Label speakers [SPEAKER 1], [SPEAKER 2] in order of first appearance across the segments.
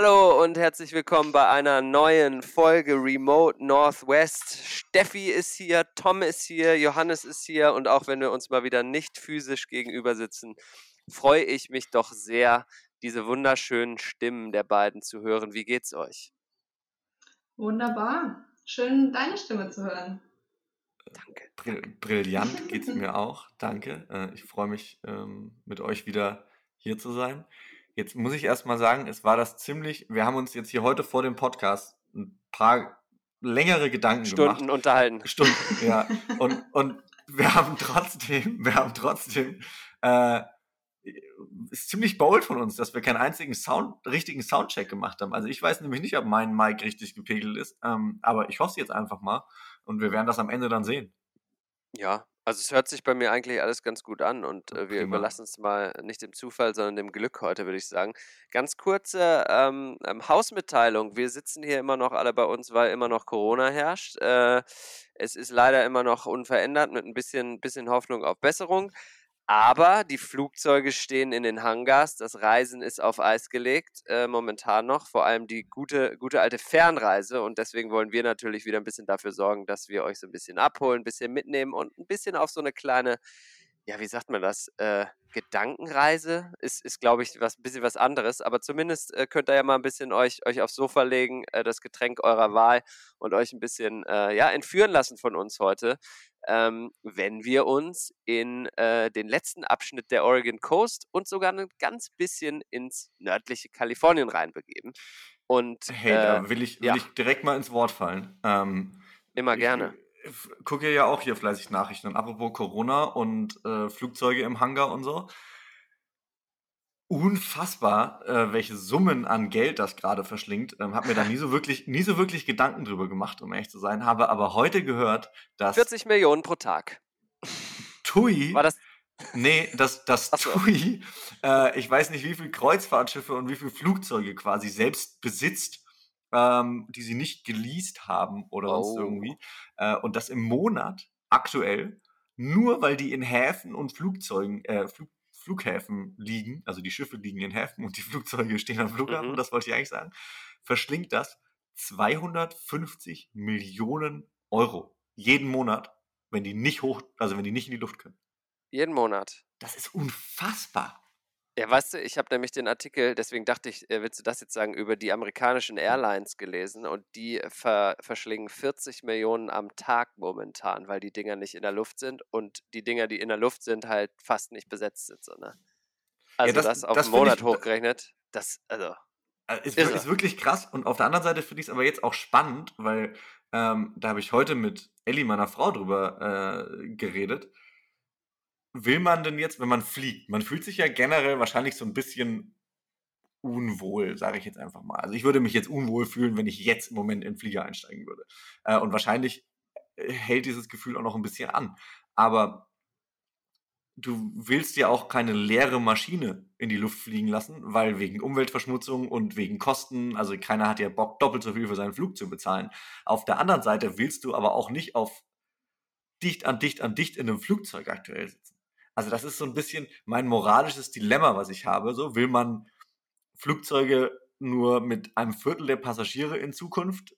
[SPEAKER 1] Hallo und herzlich willkommen bei einer neuen Folge Remote Northwest. Steffi ist hier, Tom ist hier, Johannes ist hier und auch wenn wir uns mal wieder nicht physisch gegenüber sitzen, freue ich mich doch sehr, diese wunderschönen Stimmen der beiden zu hören. Wie geht's euch?
[SPEAKER 2] Wunderbar. Schön, deine Stimme zu hören.
[SPEAKER 3] Danke. Brill brillant geht's mir auch. Danke. Äh, ich freue mich, ähm, mit euch wieder hier zu sein. Jetzt muss ich erst mal sagen, es war das ziemlich, wir haben uns jetzt hier heute vor dem Podcast ein paar längere Gedanken
[SPEAKER 1] Stunden
[SPEAKER 3] gemacht.
[SPEAKER 1] Stunden unterhalten.
[SPEAKER 3] Stunden, ja. Und, und wir haben trotzdem, wir haben trotzdem, äh, ist ziemlich bold von uns, dass wir keinen einzigen Sound, richtigen Soundcheck gemacht haben. Also ich weiß nämlich nicht, ob mein Mic richtig gepegelt ist, ähm, aber ich hoffe es jetzt einfach mal und wir werden das am Ende dann sehen.
[SPEAKER 1] Ja, also es hört sich bei mir eigentlich alles ganz gut an und äh, wir überlassen es mal nicht dem Zufall, sondern dem Glück heute, würde ich sagen. Ganz kurze ähm, ähm, Hausmitteilung. Wir sitzen hier immer noch alle bei uns, weil immer noch Corona herrscht. Äh, es ist leider immer noch unverändert mit ein bisschen, bisschen Hoffnung auf Besserung. Aber die Flugzeuge stehen in den Hangars. Das Reisen ist auf Eis gelegt, äh, momentan noch. Vor allem die gute, gute alte Fernreise. Und deswegen wollen wir natürlich wieder ein bisschen dafür sorgen, dass wir euch so ein bisschen abholen, ein bisschen mitnehmen und ein bisschen auf so eine kleine, ja, wie sagt man das? Äh, Gedankenreise ist, ist glaube ich, was, ein bisschen was anderes. Aber zumindest äh, könnt ihr ja mal ein bisschen euch, euch aufs Sofa legen, äh, das Getränk eurer Wahl und euch ein bisschen äh, ja, entführen lassen von uns heute ähm, wenn wir uns in äh, den letzten Abschnitt der Oregon Coast und sogar ein ganz bisschen ins nördliche Kalifornien reinbegeben. Und,
[SPEAKER 3] hey, äh, da will ich, will ja. ich direkt mal ins Wort fallen. Ähm,
[SPEAKER 1] Immer gerne.
[SPEAKER 3] Ich, ich gucke ja auch hier fleißig Nachrichten. Und apropos Corona und äh, Flugzeuge im Hangar und so unfassbar, äh, welche Summen an Geld das gerade verschlingt. Ähm, habe mir da nie so wirklich, nie so wirklich Gedanken drüber gemacht, um ehrlich zu sein. Habe aber heute gehört, dass
[SPEAKER 1] 40 Millionen pro Tag.
[SPEAKER 3] TUI.
[SPEAKER 1] War das?
[SPEAKER 3] Nee, das, das so. TUI. Äh, ich weiß nicht, wie viel Kreuzfahrtschiffe und wie viel Flugzeuge quasi selbst besitzt, ähm, die sie nicht geleast haben oder oh. sonst irgendwie. Äh, und das im Monat aktuell nur weil die in Häfen und Flugzeugen, äh, Flug, Flughäfen liegen, also die Schiffe liegen in Häfen und die Flugzeuge stehen am Flughafen, mhm. das wollte ich eigentlich sagen, verschlingt das 250 Millionen Euro jeden Monat, wenn die nicht hoch, also wenn die nicht in die Luft können.
[SPEAKER 1] Jeden Monat.
[SPEAKER 3] Das ist unfassbar.
[SPEAKER 1] Ja, weißt du, ich habe nämlich den Artikel, deswegen dachte ich, äh, willst du das jetzt sagen, über die amerikanischen mhm. Airlines gelesen und die ver verschlingen 40 Millionen am Tag momentan, weil die Dinger nicht in der Luft sind und die Dinger, die in der Luft sind, halt fast nicht besetzt sind. So, ne? Also ja, das, das auf das einen Monat ich, hochgerechnet, das, also.
[SPEAKER 3] Äh, ist, ist, ist, wirklich krass und auf der anderen Seite finde ich es aber jetzt auch spannend, weil ähm, da habe ich heute mit Ellie, meiner Frau, drüber äh, geredet will man denn jetzt, wenn man fliegt? Man fühlt sich ja generell wahrscheinlich so ein bisschen unwohl, sage ich jetzt einfach mal. Also ich würde mich jetzt unwohl fühlen, wenn ich jetzt im Moment in den Flieger einsteigen würde. Äh, und wahrscheinlich äh, hält dieses Gefühl auch noch ein bisschen an. Aber du willst ja auch keine leere Maschine in die Luft fliegen lassen, weil wegen Umweltverschmutzung und wegen Kosten, also keiner hat ja Bock, doppelt so viel für seinen Flug zu bezahlen. Auf der anderen Seite willst du aber auch nicht auf dicht an dicht an dicht in einem Flugzeug aktuell sitzen. Also das ist so ein bisschen mein moralisches Dilemma, was ich habe. So will man Flugzeuge nur mit einem Viertel der Passagiere in Zukunft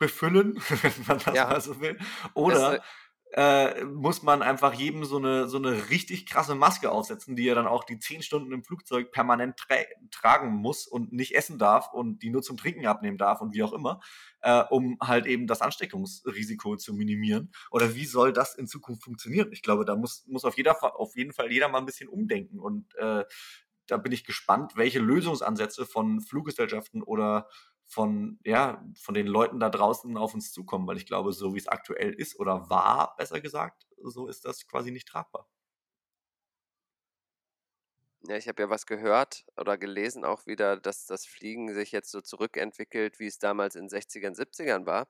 [SPEAKER 3] befüllen, wenn man das ja. mal so will. Oder äh, muss man einfach jedem so eine, so eine richtig krasse Maske aufsetzen, die er dann auch die zehn Stunden im Flugzeug permanent tra tragen muss und nicht essen darf und die nur zum Trinken abnehmen darf und wie auch immer, äh, um halt eben das Ansteckungsrisiko zu minimieren. Oder wie soll das in Zukunft funktionieren? Ich glaube, da muss, muss auf, jeder, auf jeden Fall jeder mal ein bisschen umdenken und äh, da bin ich gespannt, welche Lösungsansätze von Fluggesellschaften oder von, ja, von den Leuten da draußen auf uns zukommen, weil ich glaube, so wie es aktuell ist oder war, besser gesagt, so ist das quasi nicht tragbar.
[SPEAKER 1] Ja, ich habe ja was gehört oder gelesen auch wieder, dass das Fliegen sich jetzt so zurückentwickelt, wie es damals in 60ern, 70ern war.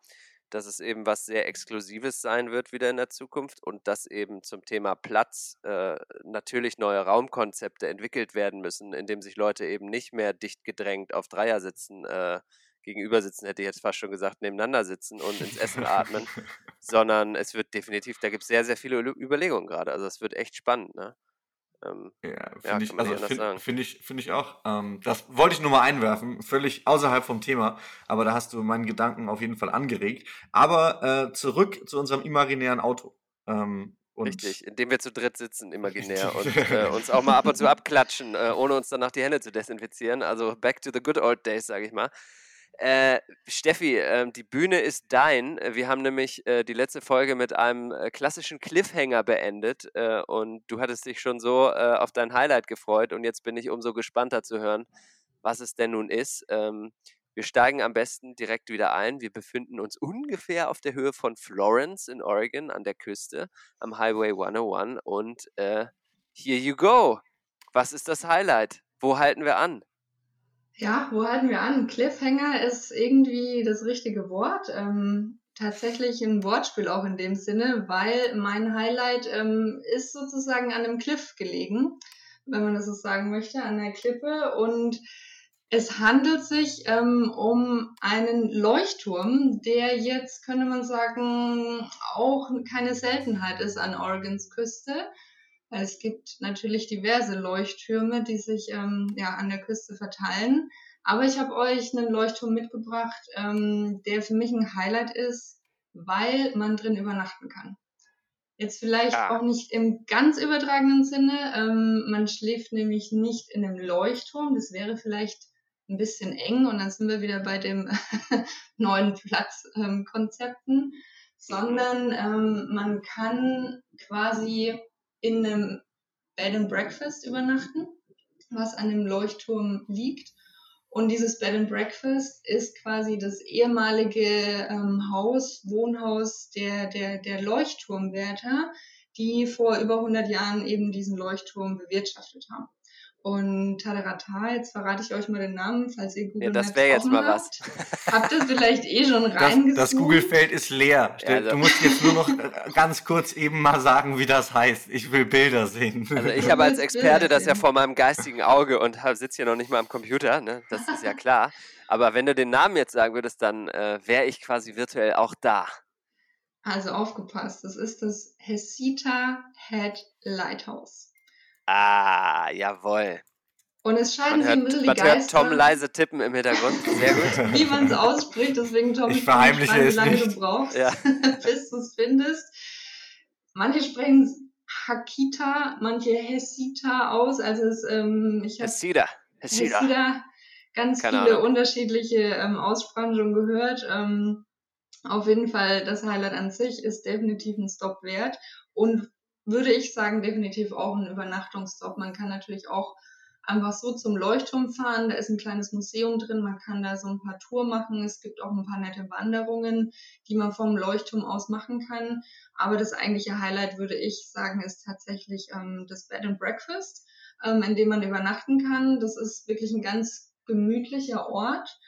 [SPEAKER 1] Dass es eben was sehr Exklusives sein wird wieder in der Zukunft und dass eben zum Thema Platz äh, natürlich neue Raumkonzepte entwickelt werden müssen, indem sich Leute eben nicht mehr dicht gedrängt auf Dreier sitzen äh, gegenüber sitzen, hätte ich jetzt fast schon gesagt, nebeneinander sitzen und ins Essen atmen, sondern es wird definitiv, da gibt es sehr, sehr viele Überlegungen gerade. Also es wird echt spannend, ne? Ähm,
[SPEAKER 3] Ja,
[SPEAKER 1] ja,
[SPEAKER 3] finde
[SPEAKER 1] kann
[SPEAKER 3] ich, also finde find ich, finde ich auch. Ähm, das wollte ich nur mal einwerfen, völlig außerhalb vom Thema, aber da hast du meinen Gedanken auf jeden Fall angeregt. Aber äh, zurück zu unserem imaginären Auto. Ähm,
[SPEAKER 1] Richtig, indem wir zu dritt sitzen, imaginär, und äh, uns auch mal ab und zu abklatschen, äh, ohne uns danach die Hände zu desinfizieren. Also back to the good old days, sage ich mal. Äh, Steffi, ähm, die Bühne ist dein. Äh, Wir haben nämlich äh, die letzte Folge mit einem äh, klassischen Cliffhanger beendet äh, und du hattest dich schon so äh, auf dein Highlight gefreut und jetzt bin ich umso gespannter zu hören, was es denn nun ist. Ähm, wir steigen am besten direkt wieder ein. Wir befinden uns ungefähr auf der Höhe von Florence in Oregon an der Küste am Highway 101 und äh, here you go. Was ist das Highlight? Wo halten wir an?
[SPEAKER 2] Ja, wo halten wir an? Cliffhanger ist irgendwie das richtige Wort. Ähm, tatsächlich ein Wortspiel auch in dem Sinne, weil mein Highlight ähm, ist sozusagen an einem Cliff gelegen, wenn man das so sagen möchte, an der Klippe. Und es handelt sich ähm, um einen Leuchtturm, der jetzt, könnte man sagen, auch keine Seltenheit ist an Oregons Küste. Es gibt natürlich diverse Leuchttürme, die sich ähm, ja, an der Küste verteilen. Aber ich habe euch einen Leuchtturm mitgebracht, ähm, der für mich ein Highlight ist, weil man drin übernachten kann. Jetzt vielleicht
[SPEAKER 1] Ah.
[SPEAKER 2] auch nicht im ganz übertragenen Sinne. Ähm, man schläft nämlich nicht in einem Leuchtturm. Das wäre vielleicht ein bisschen eng und dann sind wir wieder bei dem neuen Platzkonzepten, sondern ähm, man kann quasi in einem Bed and Breakfast übernachten, was an dem Leuchtturm liegt. Und dieses Bed and Breakfast ist quasi das ehemalige ähm, Haus, Wohnhaus der, der, der Leuchtturmwärter, die vor über 100 Jahren eben diesen Leuchtturm bewirtschaftet haben. Und Tadarata, jetzt verrate ich euch mal den Namen, falls ihr Google
[SPEAKER 1] Ja, das
[SPEAKER 2] Maps
[SPEAKER 1] wäre jetzt
[SPEAKER 2] offen
[SPEAKER 1] mal was.
[SPEAKER 2] habt. Habt ihr vielleicht eh schon
[SPEAKER 3] das,
[SPEAKER 2] reingezoomt?
[SPEAKER 3] das Google-Feld ist leer. Stell-
[SPEAKER 1] also-
[SPEAKER 3] Du musst jetzt nur noch äh, ganz kurz eben mal sagen, wie das heißt. Ich will Bilder sehen.
[SPEAKER 1] Also ich habe als Experte das ja vor meinem geistigen Auge und sitze hier noch nicht mal am Computer, ne? das ist ja klar. Aber wenn du den Namen jetzt sagen würdest, dann äh, wäre ich quasi virtuell auch da.
[SPEAKER 2] Also aufgepasst, das ist das Hesita Head Lighthouse.
[SPEAKER 1] Ah, jawohl.
[SPEAKER 2] Und es scheiden
[SPEAKER 1] Man
[SPEAKER 2] ein
[SPEAKER 1] hört,
[SPEAKER 2] bisschen die
[SPEAKER 1] man hört Tom leise tippen im Hintergrund. Sehr gut.
[SPEAKER 2] wie man es ausspricht. Deswegen, Tom,
[SPEAKER 3] Ich
[SPEAKER 2] ich
[SPEAKER 3] verheimliche
[SPEAKER 2] schreiben, wie
[SPEAKER 3] es
[SPEAKER 2] lange
[SPEAKER 3] nicht.
[SPEAKER 2] du brauchst,
[SPEAKER 1] Ja.
[SPEAKER 2] bis du es findest. Manche sprechen es Hakita, manche Hesita aus. Also es, ähm, ich habe
[SPEAKER 1] Hesida. Hesida.
[SPEAKER 2] Hesida ganz
[SPEAKER 1] Keine
[SPEAKER 2] viele
[SPEAKER 1] Ahnung.
[SPEAKER 2] unterschiedliche ähm, Aussprachen schon gehört. Ähm, auf jeden Fall, das Highlight an sich ist definitiv ein Stop wert und würde ich sagen, definitiv auch ein Übernachtungsstop. Man kann natürlich auch einfach so zum Leuchtturm fahren. Da ist ein kleines Museum drin. Man kann da so ein paar Tour machen. Es gibt auch ein paar nette Wanderungen, die man vom Leuchtturm aus machen kann. Aber das eigentliche Highlight, würde ich sagen, ist tatsächlich ähm, das Bed and Breakfast, ähm, in dem man übernachten kann. Das ist wirklich ein ganz gemütlicher Ort.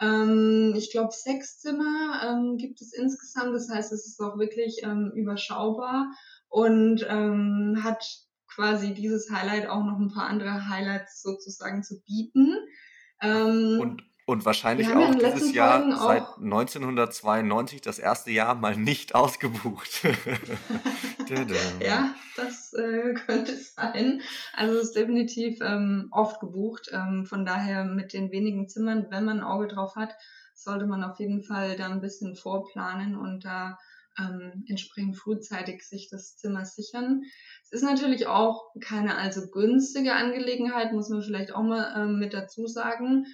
[SPEAKER 2] Ähm, ich glaube, sechs Zimmer ähm, gibt es insgesamt. Das heißt, es ist auch wirklich ähm, überschaubar und ähm, hat quasi dieses Highlight auch noch ein paar andere Highlights sozusagen zu bieten. Ähm,
[SPEAKER 3] Und, und wahrscheinlich auch dieses Jahr
[SPEAKER 2] Folgen
[SPEAKER 3] seit
[SPEAKER 2] auch-
[SPEAKER 3] 1992 das erste Jahr mal nicht ausgebucht.
[SPEAKER 2] Ja, das äh, könnte sein. Also es ist definitiv ähm, oft gebucht. Ähm, von daher mit den wenigen Zimmern, wenn man ein Auge drauf hat, sollte man auf jeden Fall da ein bisschen vorplanen und da ähm, entsprechend frühzeitig sich das Zimmer sichern. Es ist natürlich auch keine allzu günstige Angelegenheit, muss man vielleicht auch mal ähm, mit dazu sagen.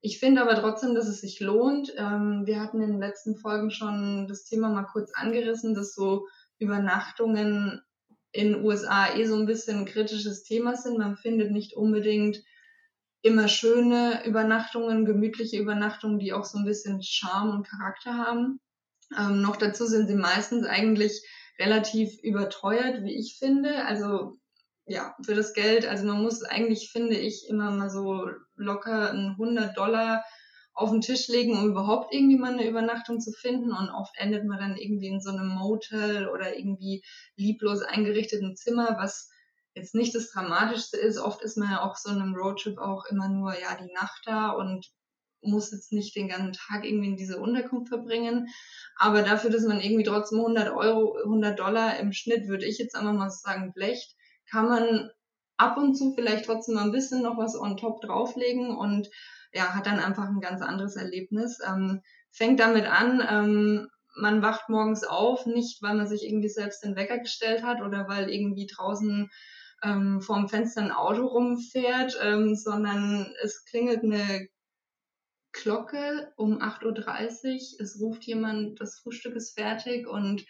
[SPEAKER 2] Ich finde aber trotzdem, dass es sich lohnt. Ähm, wir hatten in den letzten Folgen schon das Thema mal kurz angerissen, dass so Übernachtungen in USA eh so ein bisschen ein kritisches Thema sind. Man findet nicht unbedingt immer schöne Übernachtungen, gemütliche Übernachtungen, die auch so ein bisschen Charme und Charakter haben. Ähm, noch dazu sind sie meistens eigentlich relativ überteuert, wie ich finde. Also ja, für das Geld, also man muss eigentlich, finde ich, immer mal so locker ein 100 Dollar auf den Tisch legen, um überhaupt irgendwie mal eine Übernachtung zu finden. Und oft endet man dann irgendwie in so einem Motel oder irgendwie lieblos eingerichteten Zimmer, was jetzt nicht das Dramatischste ist. Oft ist man ja auch so in einem Roadtrip auch immer nur, ja, die Nacht da und muss jetzt nicht den ganzen Tag irgendwie in diese Unterkunft verbringen. Aber dafür, dass man irgendwie trotzdem 100 Euro, 100 Dollar im Schnitt, würde ich jetzt einfach mal sagen, blecht, kann man ab und zu vielleicht trotzdem mal ein bisschen noch was on top drauflegen und ja, hat dann einfach ein ganz anderes Erlebnis. Ähm, fängt damit an, ähm, man wacht morgens auf, nicht weil man sich irgendwie selbst den Wecker gestellt hat oder weil irgendwie draußen ähm, vorm Fenster ein Auto rumfährt, ähm, sondern es klingelt eine Glocke um 8.30 Uhr, es ruft jemand, das Frühstück ist fertig und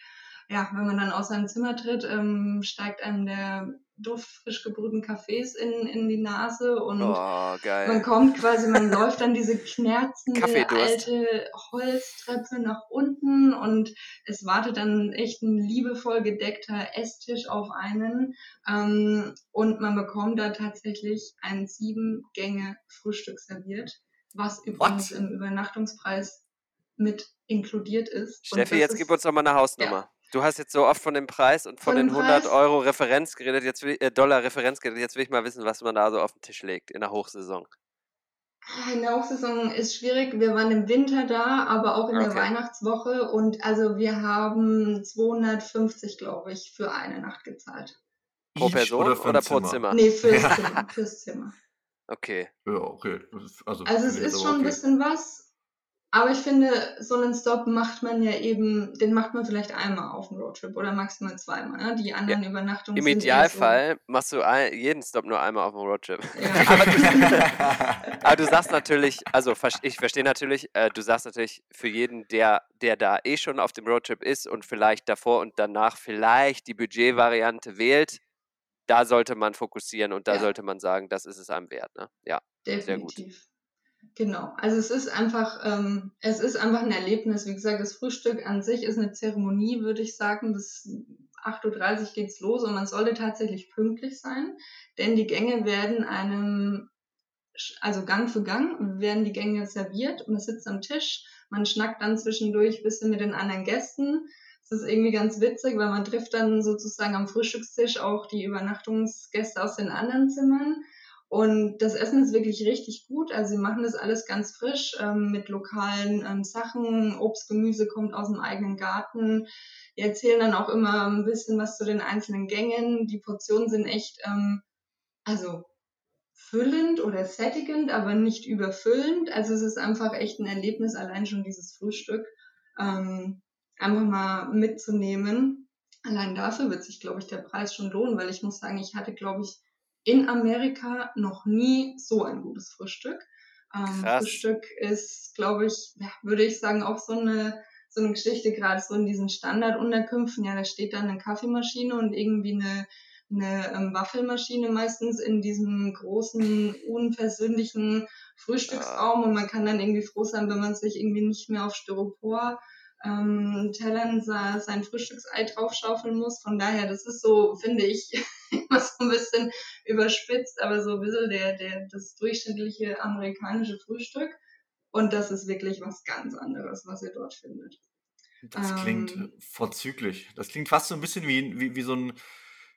[SPEAKER 2] ja, wenn man dann aus seinem Zimmer tritt, ähm, steigt einem der Duft frisch gebrühten Kaffees in, in die Nase und
[SPEAKER 1] Oh, geil.
[SPEAKER 2] man kommt quasi, man läuft dann diese knerzende alte Holztreppe nach unten und es wartet dann echt ein liebevoll gedeckter Esstisch auf einen ähm, und man bekommt da tatsächlich ein sieben Gänge Frühstück serviert, was übrigens What? im Übernachtungspreis mit inkludiert ist.
[SPEAKER 1] Steffi, jetzt ist, gib uns doch mal eine Hausnummer. Ja. Du hast jetzt so oft von dem Preis und von, von den 100 Preis? Euro Referenz geredet, jetzt will, äh, Dollar Referenz geredet. Jetzt will ich mal wissen, was man da so auf den Tisch legt in der Hochsaison.
[SPEAKER 2] Ah, in der Hochsaison ist schwierig. Wir waren im Winter da, aber auch in okay. der Weihnachtswoche und also wir haben 250, glaube ich, für eine Nacht gezahlt.
[SPEAKER 1] Pro Person oder, oder pro Zimmer?
[SPEAKER 2] Nee, fürs. Zimmer. Fürs Zimmer.
[SPEAKER 1] Okay.
[SPEAKER 3] Ja, okay.
[SPEAKER 2] Also, also es ist schon okay. ein bisschen was. Aber ich finde, so einen Stop macht man ja eben, den macht man vielleicht einmal auf dem Roadtrip oder maximal zweimal. Ne? Die anderen ja. Übernachtungen
[SPEAKER 1] Im Idealfall so machst du ein, jeden Stop nur einmal auf dem Roadtrip. Ja. aber, du, aber, du, sagst natürlich, also ich verstehe natürlich, äh, du sagst natürlich für jeden, der, der da eh schon auf dem Roadtrip ist und vielleicht davor und danach vielleicht die Budgetvariante wählt, da sollte man fokussieren und da ja. sollte man sagen, das ist es einem wert. Ne? Ja,
[SPEAKER 2] Definitiv. sehr gut. Genau, also es ist einfach, ähm, es ist einfach ein Erlebnis. Wie gesagt, das Frühstück an sich ist eine Zeremonie, würde ich sagen. Bis 8.30 Uhr geht's los und man sollte tatsächlich pünktlich sein, denn die Gänge werden einem, also Gang für Gang werden die Gänge serviert und man sitzt am Tisch, man schnackt dann zwischendurch ein bisschen mit den anderen Gästen. Es ist irgendwie ganz witzig, weil man trifft dann sozusagen am Frühstückstisch auch die Übernachtungsgäste aus den anderen Zimmern und das Essen ist wirklich richtig gut. Also sie machen das alles ganz frisch ähm, mit lokalen ähm, Sachen. Obst, Gemüse kommt aus dem eigenen Garten. Die erzählen dann auch immer ein bisschen was zu den einzelnen Gängen. Die Portionen sind echt, ähm, also füllend oder sättigend, aber nicht überfüllend. Also es ist einfach echt ein Erlebnis, allein schon dieses Frühstück ähm, einfach mal mitzunehmen. Allein dafür wird sich, glaube ich, der Preis schon lohnen, weil ich muss sagen, ich hatte, glaube ich, in Amerika noch nie so ein gutes Frühstück. Ähm, Frühstück ist, glaube ich, ja, würde ich sagen, auch so eine, so eine Geschichte, gerade so in diesen Standardunterkünften. Ja, da steht dann eine Kaffeemaschine und irgendwie eine, eine ähm, Waffelmaschine meistens in diesem großen, unpersönlichen Frühstücksraum und man kann dann irgendwie froh sein, wenn man sich irgendwie nicht mehr auf Styropor ähm, Tellern sein Frühstücksei draufschaufeln muss. Von daher, das ist so, finde ich, immer so ein bisschen überspitzt, aber so ein bisschen der, der, das durchschnittliche amerikanische Frühstück. Und das ist wirklich was ganz anderes, was ihr dort findet.
[SPEAKER 3] Das klingt ähm, vorzüglich. Das klingt fast so ein bisschen wie, wie, wie so ein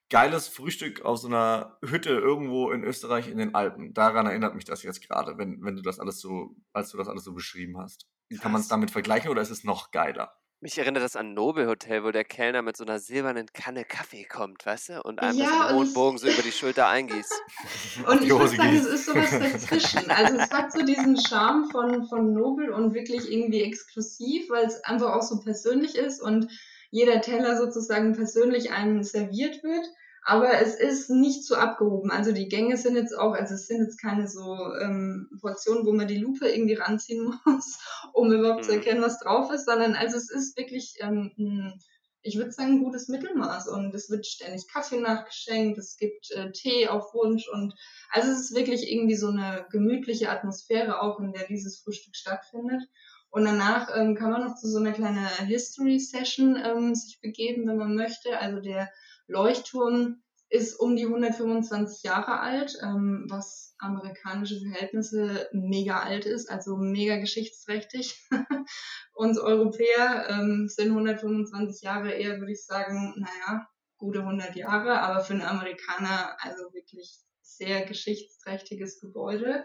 [SPEAKER 3] geiles Frühstück aus so einer Hütte irgendwo in Österreich in den Alpen. Daran erinnert mich das jetzt gerade, wenn, wenn du das alles so, als du das alles so beschrieben hast. Kann man es damit vergleichen oder ist es noch geiler?
[SPEAKER 1] Mich erinnert das an Nobel Hotel, wo der Kellner mit so einer silbernen Kanne Kaffee kommt, weißt du? Und einem ja, so einen Bogen so über die Schulter eingießt.
[SPEAKER 2] und ich muss sagen, es ist sowas dazwischen. Also es hat so diesen Charme von, von Nobel und wirklich irgendwie exklusiv, weil es einfach auch so persönlich ist und jeder Teller sozusagen persönlich einem serviert wird. Aber es ist nicht so abgehoben. Also die Gänge sind jetzt auch, also es sind jetzt keine so ähm, Portionen, wo man die Lupe irgendwie ranziehen muss, um überhaupt zu mhm. erkennen, was drauf ist, sondern also es ist wirklich, ähm, ich würde sagen, ein gutes Mittelmaß. Und es wird ständig Kaffee nachgeschenkt, es gibt äh, Tee auf Wunsch und also es ist wirklich irgendwie so eine gemütliche Atmosphäre auch, in der dieses Frühstück stattfindet. Und danach ähm, kann man noch zu so einer kleinen History Session ähm, sich begeben, wenn man möchte. Also der Leuchtturm ist um die 125 Jahre alt, ähm, was amerikanische Verhältnisse mega alt ist, also mega geschichtsträchtig. Uns Europäer ähm, sind 125 Jahre eher, würde ich sagen, naja, gute 100 Jahre, aber für einen Amerikaner also wirklich sehr geschichtsträchtiges Gebäude.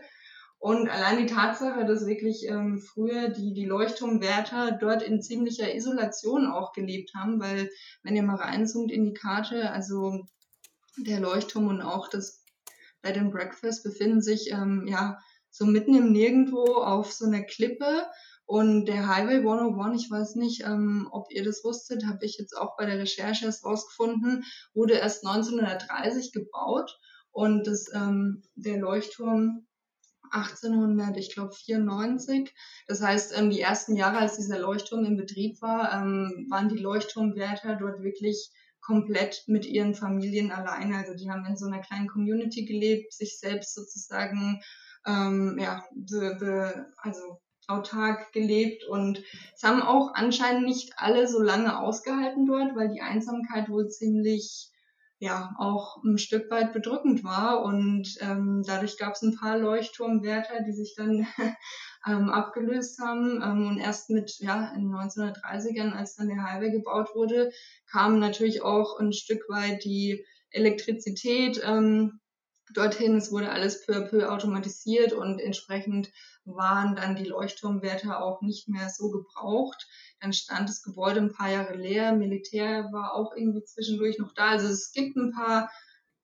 [SPEAKER 2] Und allein die Tatsache, dass wirklich ähm, früher die, die Leuchtturmwärter dort in ziemlicher Isolation auch gelebt haben, weil wenn ihr mal reinzoomt in die Karte, also der Leuchtturm und auch das Bed and Breakfast befinden sich ähm, ja so mitten im Nirgendwo auf so einer Klippe. Und der Highway 101, ich weiß nicht, ähm, ob ihr das wusstet, habe ich jetzt auch bei der Recherche erst rausgefunden, wurde erst 1930 gebaut. Und das, ähm, der Leuchtturm 1800, ich glaube 94. Das heißt, ähm, die ersten Jahre, als dieser Leuchtturm in Betrieb war, ähm, waren die Leuchtturmwärter dort wirklich komplett mit ihren Familien alleine. Also die haben in so einer kleinen Community gelebt, sich selbst sozusagen ähm, ja, be, be, also autark gelebt und es haben auch anscheinend nicht alle so lange ausgehalten dort, weil die Einsamkeit wohl ziemlich ja auch ein Stück weit bedrückend war. Und ähm, dadurch gab es ein paar Leuchtturmwärter, die sich dann ähm, abgelöst haben. Ähm, und erst mit ja in 1930ern, als dann der Highway gebaut wurde, kam natürlich auch ein Stück weit die Elektrizität ähm, dorthin. Es wurde alles peu à peu automatisiert und entsprechend waren dann die Leuchtturmwärter auch nicht mehr so gebraucht. Dann stand das Gebäude ein paar Jahre leer. Militär war auch irgendwie zwischendurch noch da. Also es gibt ein paar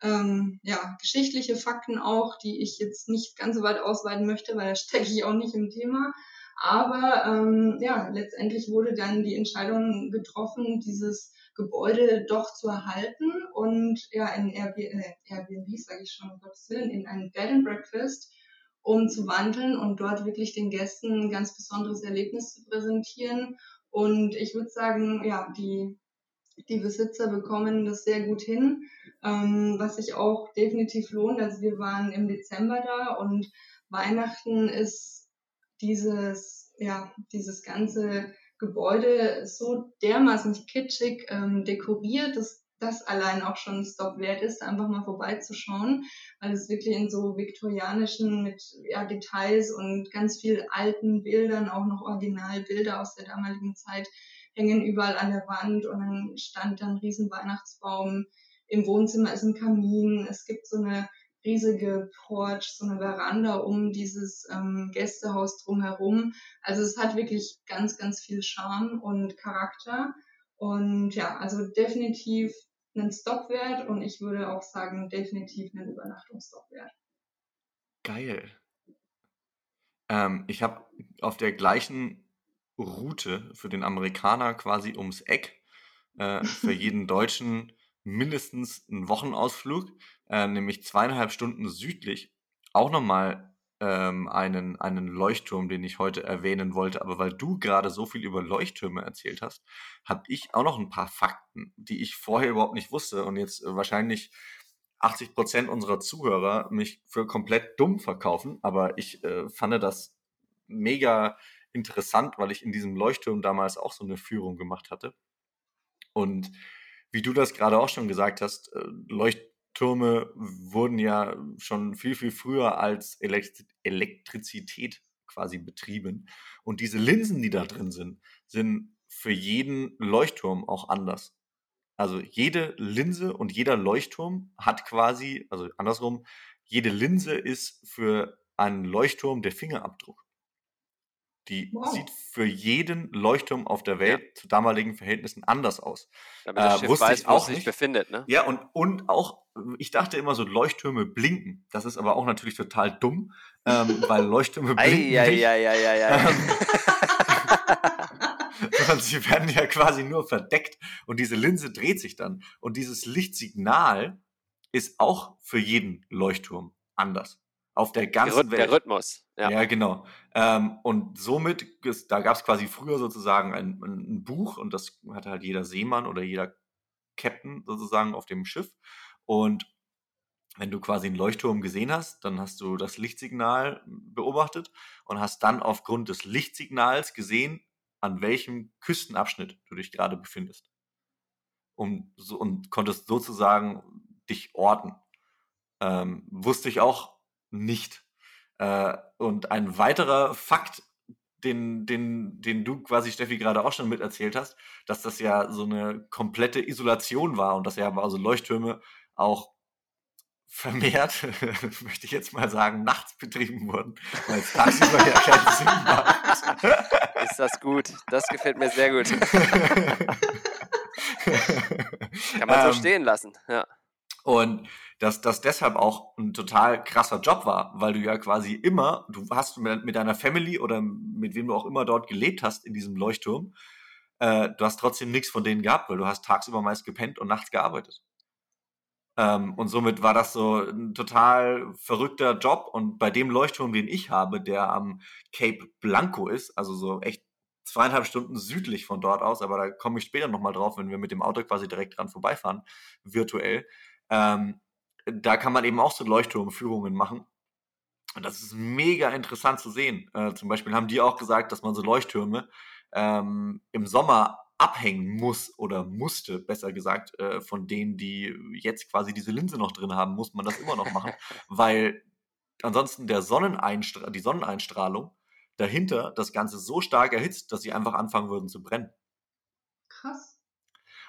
[SPEAKER 2] ähm, ja, geschichtliche Fakten auch, die ich jetzt nicht ganz so weit ausweiten möchte, weil da stecke ich auch nicht im Thema. Aber ähm, ja, letztendlich wurde dann die Entscheidung getroffen, dieses Gebäude doch zu erhalten und ja, in Airbnb, äh, Airbnb sage ich schon, um Gottes Willen, in ein Bed and Breakfast umzuwandeln und dort wirklich den Gästen ein ganz besonderes Erlebnis zu präsentieren. Und ich würde sagen, ja, die, die Besitzer bekommen das sehr gut hin, ähm, was sich auch definitiv lohnt. Also wir waren im Dezember da und Weihnachten ist dieses, ja, dieses ganze Gebäude so dermaßen kitschig ähm, dekoriert, dass das allein auch schon ein Stop wert ist, einfach mal vorbeizuschauen, weil es wirklich in so viktorianischen mit ja, Details und ganz viel alten Bildern, auch noch Originalbilder aus der damaligen Zeit, hängen überall an der Wand und dann stand dann ein riesen Weihnachtsbaum. Im Wohnzimmer ist ein Kamin. Es gibt so eine riesige Porch, so eine Veranda um dieses ähm, Gästehaus drumherum. Also es hat wirklich ganz, ganz viel Charme und Charakter. Und ja, also definitiv einen Stopwert und ich würde auch sagen, definitiv einen Übernachtungsstopwert.
[SPEAKER 3] Geil. Ähm, ich habe auf der gleichen Route für den Amerikaner quasi ums Eck äh, für jeden Deutschen mindestens einen Wochenausflug, äh, nämlich zweieinhalb Stunden südlich, auch nochmal ähm, einen, einen Leuchtturm, den ich heute erwähnen wollte. Aber weil du gerade so viel über Leuchttürme erzählt hast, habe ich auch noch ein paar Fakten, die ich vorher überhaupt nicht wusste und jetzt äh, wahrscheinlich 80 Prozent unserer Zuhörer mich für komplett dumm verkaufen. Aber ich äh, fand das mega interessant, weil ich in diesem Leuchtturm damals auch so eine Führung gemacht hatte. Und wie du das gerade auch schon gesagt hast, äh, Leuchttürme wurden ja schon viel, viel früher als Elektrizität quasi betrieben. Und diese Linsen, die da drin sind, sind für jeden Leuchtturm auch anders. Also jede Linse und jeder Leuchtturm hat quasi, also andersrum, jede Linse ist für einen Leuchtturm der Fingerabdruck. Die wow. sieht für jeden Leuchtturm auf der Welt ja. zu damaligen Verhältnissen anders aus.
[SPEAKER 1] Damit das äh, Schiff weiß, ich auch wo es sich befindet, ne?
[SPEAKER 3] Ja, und, und auch, ich dachte immer so, Leuchttürme blinken. Das ist aber auch natürlich total dumm, ähm, weil Leuchttürme blinken
[SPEAKER 1] ei, nicht. Ei, ei, ei, ei,
[SPEAKER 3] sondern sie werden ja quasi nur verdeckt und diese Linse dreht sich dann. Und dieses Lichtsignal ist auch für jeden Leuchtturm anders auf der ganzen
[SPEAKER 1] der Welt. Der Rhythmus.
[SPEAKER 3] Ja, ja genau. Ähm, und somit, da gab es quasi früher sozusagen ein, ein, Buch und das hatte halt jeder Seemann oder jeder Captain sozusagen auf dem Schiff. Und wenn du quasi einen Leuchtturm gesehen hast, dann hast du das Lichtsignal beobachtet und hast dann aufgrund des Lichtsignals gesehen, an welchem Küstenabschnitt du dich gerade befindest. Um, so, und konntest sozusagen dich orten. Ähm, wusste ich auch nicht. Äh, und ein weiterer Fakt, den, den, den du quasi, Steffi, gerade auch schon miterzählt hast, dass das ja so eine komplette Isolation war und dass ja also Leuchttürme auch vermehrt, möchte ich jetzt mal sagen, nachts betrieben wurden, weil es tagsüber ja keinen Sinn macht.
[SPEAKER 1] Ist das gut? Das gefällt mir sehr gut. Kann man so ähm, stehen lassen, ja.
[SPEAKER 3] Und dass das deshalb auch ein total krasser Job war, weil du ja quasi immer, du hast mit, deiner Family oder mit wem du auch immer dort gelebt hast in diesem Leuchtturm, äh, du hast trotzdem nichts von denen gehabt, weil du hast tagsüber meist gepennt und nachts gearbeitet. Ähm, und somit war das so ein total verrückter Job. Und bei dem Leuchtturm, den ich habe, der am Cape Blanco ist, also so echt zweieinhalb Stunden südlich von dort aus, aber da komme ich später nochmal drauf, wenn wir mit dem Auto quasi direkt dran vorbeifahren, virtuell. Ähm, da kann man eben auch so Leuchtturmführungen machen. Und das ist mega interessant zu sehen. Äh, zum Beispiel haben die auch gesagt, dass man so Leuchttürme ähm, im Sommer abhängen muss oder musste, besser gesagt, äh, von denen, die jetzt quasi diese Linse noch drin haben, muss man das immer noch machen, weil ansonsten der Sonneneinstra die Sonneneinstrahlung dahinter das Ganze so stark erhitzt, dass sie einfach anfangen würden zu brennen.
[SPEAKER 2] Krass.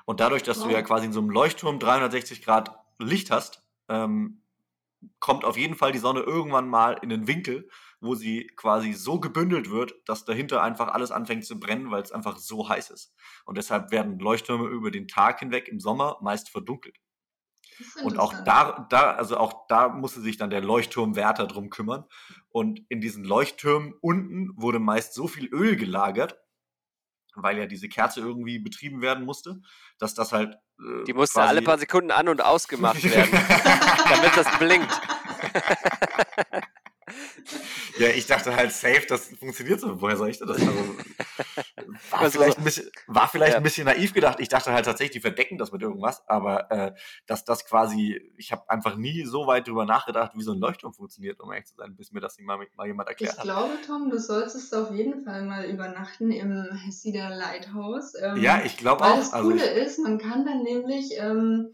[SPEAKER 3] Und dadurch, dass wow. du ja quasi in so einem Leuchtturm 360 Grad Licht hast, ähm, kommt auf jeden Fall die Sonne irgendwann mal in den Winkel, wo sie quasi so gebündelt wird, dass dahinter einfach alles anfängt zu brennen, weil es einfach so heiß ist. Und deshalb werden Leuchttürme über den Tag hinweg im Sommer meist verdunkelt. Und auch da, da, also auch da musste sich dann der Leuchtturmwärter drum kümmern. Und in diesen Leuchttürmen unten wurde meist so viel Öl gelagert, weil ja diese Kerze irgendwie betrieben werden musste, dass das halt.
[SPEAKER 1] Äh, Die musste alle paar Sekunden an- und ausgemacht werden, damit das blinkt.
[SPEAKER 3] Ja, ich dachte halt safe, das funktioniert so. Woher soll ich das? Also, war, also, vielleicht, ein bisschen, war vielleicht ja. ein bisschen naiv gedacht. Ich dachte halt tatsächlich, die verdecken das mit irgendwas, aber äh, dass das quasi, ich habe einfach nie so weit drüber nachgedacht, wie so ein Leuchtturm funktioniert, um ehrlich zu sein, bis mir das mal, mal jemand erklärt
[SPEAKER 2] ich hat. Ich glaube, Tom, du solltest auf jeden Fall mal übernachten im Hessida Lighthouse.
[SPEAKER 3] Ähm, ja, ich glaube auch.
[SPEAKER 2] Das also Coole also ich, ist, man kann dann nämlich ähm,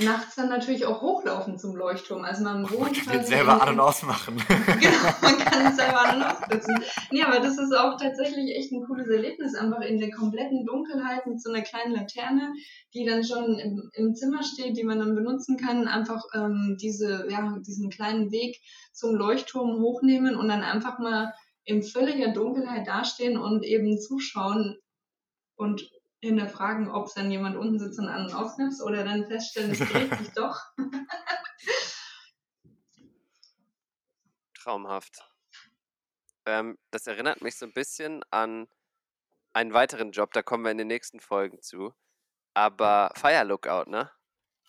[SPEAKER 2] nachts dann natürlich auch hochlaufen zum Leuchtturm. Also man wohnt
[SPEAKER 3] man kann den selber an und ausmachen.
[SPEAKER 2] genau, man kann es selber an und aussetzen. Nee, aber das ist auch tatsächlich echt ein cooles Erlebnis, einfach in der kompletten Dunkelheit mit so einer kleinen Laterne, die dann schon im, im Zimmer steht, die man dann benutzen kann, einfach ähm, diese, ja, diesen kleinen Weg zum Leuchtturm hochnehmen und dann einfach mal in völliger Dunkelheit dastehen und eben zuschauen und hinterfragen, ob es dann jemand unten sitzt und an- und ausknipst oder dann feststellen, es dreht sich doch.
[SPEAKER 1] Traumhaft. Ähm, das erinnert mich so ein bisschen an einen weiteren Job, da kommen wir in den nächsten Folgen zu. Aber Fire Lookout, ne?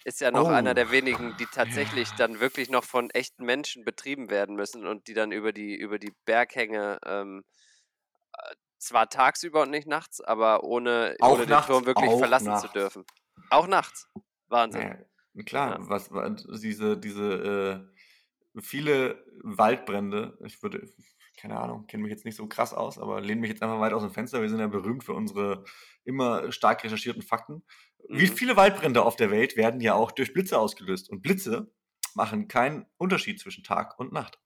[SPEAKER 1] Ist ja noch oh. einer der wenigen, die tatsächlich ja. dann wirklich noch von echten Menschen betrieben werden müssen und die dann über die, über die Berghänge ähm, zwar tagsüber und nicht nachts, aber ohne,
[SPEAKER 3] auch
[SPEAKER 1] ohne
[SPEAKER 3] nachts,
[SPEAKER 1] den Turm wirklich verlassen
[SPEAKER 3] nachts.
[SPEAKER 1] zu dürfen. Auch nachts. Wahnsinn.
[SPEAKER 3] Ja, klar, ja. was diese, diese äh, viele Waldbrände, ich würde, keine Ahnung, kenne mich jetzt nicht so krass aus, aber lehne mich jetzt einfach weit aus dem Fenster. Wir sind ja berühmt für unsere immer stark recherchierten Fakten. Mhm. Wie viele Waldbrände auf der Welt werden ja auch durch Blitze ausgelöst. Und Blitze machen keinen Unterschied zwischen Tag und Nacht.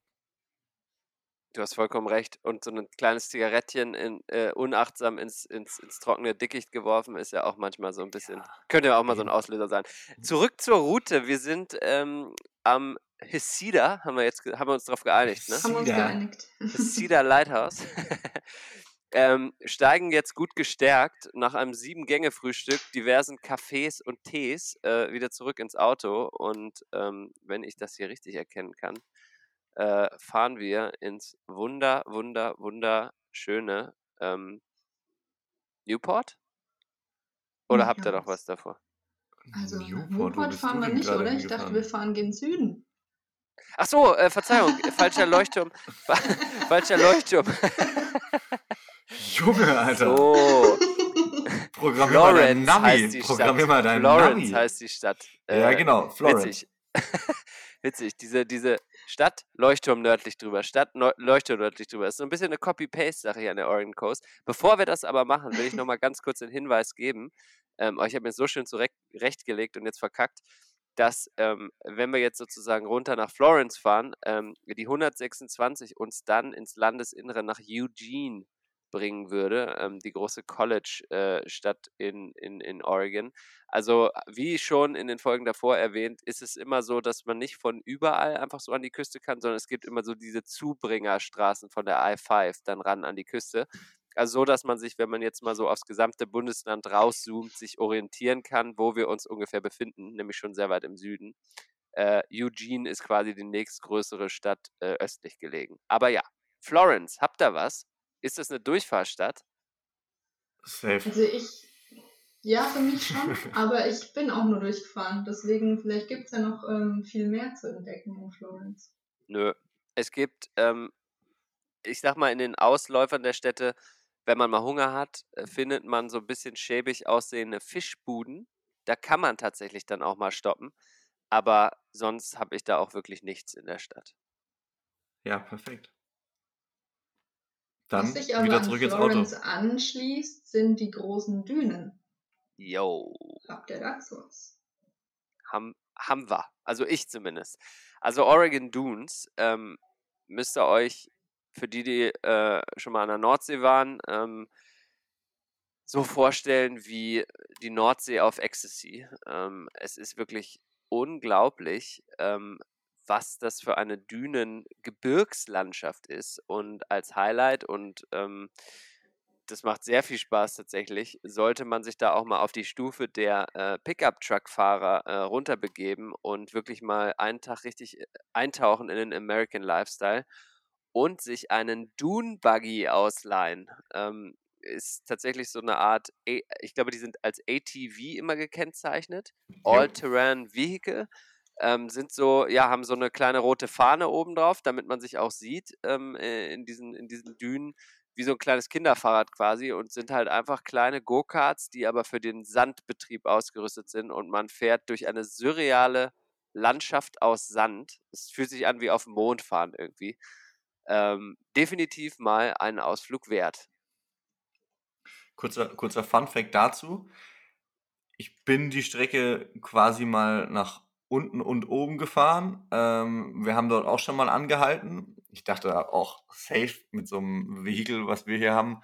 [SPEAKER 1] Du hast vollkommen recht. Und so ein kleines Zigarettchen in, äh, unachtsam ins, ins, ins trockene Dickicht geworfen ist ja auch manchmal so ein bisschen, ja. könnte ja auch mal so ein Auslöser sein. Mhm. Zurück zur Route. Wir sind ähm, am Hesida, haben wir jetzt haben wir uns darauf geeinigt, ne?
[SPEAKER 2] Haben wir uns geeinigt.
[SPEAKER 1] Hesida Lighthouse. ähm, steigen jetzt gut gestärkt nach einem Sieben-Gänge-Frühstück, diversen Kaffees und Tees äh, wieder zurück ins Auto. Und ähm, wenn ich das hier richtig erkennen kann, äh, fahren wir ins wunder, wunder, wunderschöne ähm, Newport? Oder habt ihr noch was davor?
[SPEAKER 2] Also Newport, Newport fahren wir nicht, oder? Ich dachte, wir fahren gen Süden.
[SPEAKER 1] Ach so, äh, Verzeihung, falscher Leuchtturm. falscher Leuchtturm.
[SPEAKER 3] Junge, Alter.
[SPEAKER 1] So.
[SPEAKER 3] Programmier mal dein Navi.
[SPEAKER 1] Programmier
[SPEAKER 3] mal dein
[SPEAKER 1] Florence
[SPEAKER 3] Navi.
[SPEAKER 1] heißt die Stadt.
[SPEAKER 3] Äh, ja, genau, Florence.
[SPEAKER 1] Witzig. witzig. Diese, diese Stadt, Leuchtturm nördlich drüber, Stadt, Neu Leuchtturm nördlich drüber. Das ist so ein bisschen eine Copy-Paste-Sache hier an der Oregon Coast. Bevor wir das aber machen, will ich nochmal ganz kurz den Hinweis geben. Ähm, ich habe mir so schön zurechtgelegt und jetzt verkackt, dass, ähm, wenn wir jetzt sozusagen runter nach Florence fahren, ähm, die 126 uns dann ins Landesinnere nach Eugene bringen würde, ähm, die große College-Stadt äh, in, in, in Oregon. Also, wie schon in den Folgen davor erwähnt, ist es immer so, dass man nicht von überall einfach so an die Küste kann, sondern es gibt immer so diese Zubringerstraßen von der I-5 dann ran an die Küste. Also so, dass man sich, wenn man jetzt mal so aufs gesamte Bundesland rauszoomt, sich orientieren kann, wo wir uns ungefähr befinden, nämlich schon sehr weit im Süden. Äh, Eugene ist quasi die nächstgrößere Stadt äh, östlich gelegen. Aber ja, Florence, habt ihr was? Ist das eine Durchfahrtsstadt?
[SPEAKER 2] Safe. Also ich, ja, für mich schon, aber ich bin auch nur durchgefahren. Deswegen, vielleicht gibt es ja noch ähm, viel mehr zu entdecken in Florence.
[SPEAKER 1] Nö. Es gibt, ähm, ich sag mal, in den Ausläufern der Städte, wenn man mal Hunger hat, äh, findet man so ein bisschen schäbig aussehende Fischbuden. Da kann man tatsächlich dann auch mal stoppen. Aber sonst habe ich da auch wirklich nichts in der Stadt.
[SPEAKER 3] Ja, perfekt.
[SPEAKER 2] Dann Was sich aber wieder zurück an Florence ins Auto. anschließt, sind die großen Dünen.
[SPEAKER 1] Yo.
[SPEAKER 2] Habt ihr da sowas?
[SPEAKER 1] Haben, haben wir. Also ich zumindest. Also Oregon Dunes ähm, müsst ihr euch, für die, die äh, schon mal an der Nordsee waren, ähm, so vorstellen wie die Nordsee auf Ecstasy. Ähm, es ist wirklich unglaublich, ähm, was das für eine Dünen-Gebirgslandschaft ist. Und als Highlight und ähm, das macht sehr viel Spaß tatsächlich, sollte man sich da auch mal auf die Stufe der äh, Pickup-Truck-Fahrer äh, runterbegeben und wirklich mal einen Tag richtig äh, eintauchen in den American Lifestyle und sich einen Dune-Buggy ausleihen. Ähm, ist tatsächlich so eine Art, ich glaube, die sind als ATV immer gekennzeichnet, All-Terrain Vehicle. Ähm, sind so, ja, haben so eine kleine rote Fahne oben drauf, damit man sich auch sieht ähm, äh, in, diesen, in diesen Dünen, wie so ein kleines Kinderfahrrad quasi und sind halt einfach kleine Go-Karts, die aber für den Sandbetrieb ausgerüstet sind und man fährt durch eine surreale Landschaft aus Sand. Es fühlt sich an wie auf dem Mond fahren irgendwie. Ähm, definitiv mal einen Ausflug wert.
[SPEAKER 3] Kurzer, kurzer Fun-Fact dazu. Ich bin die Strecke quasi mal nach unten und oben gefahren. Ähm, wir haben dort auch schon mal angehalten. Ich dachte auch, safe mit so einem Vehikel, was wir hier haben,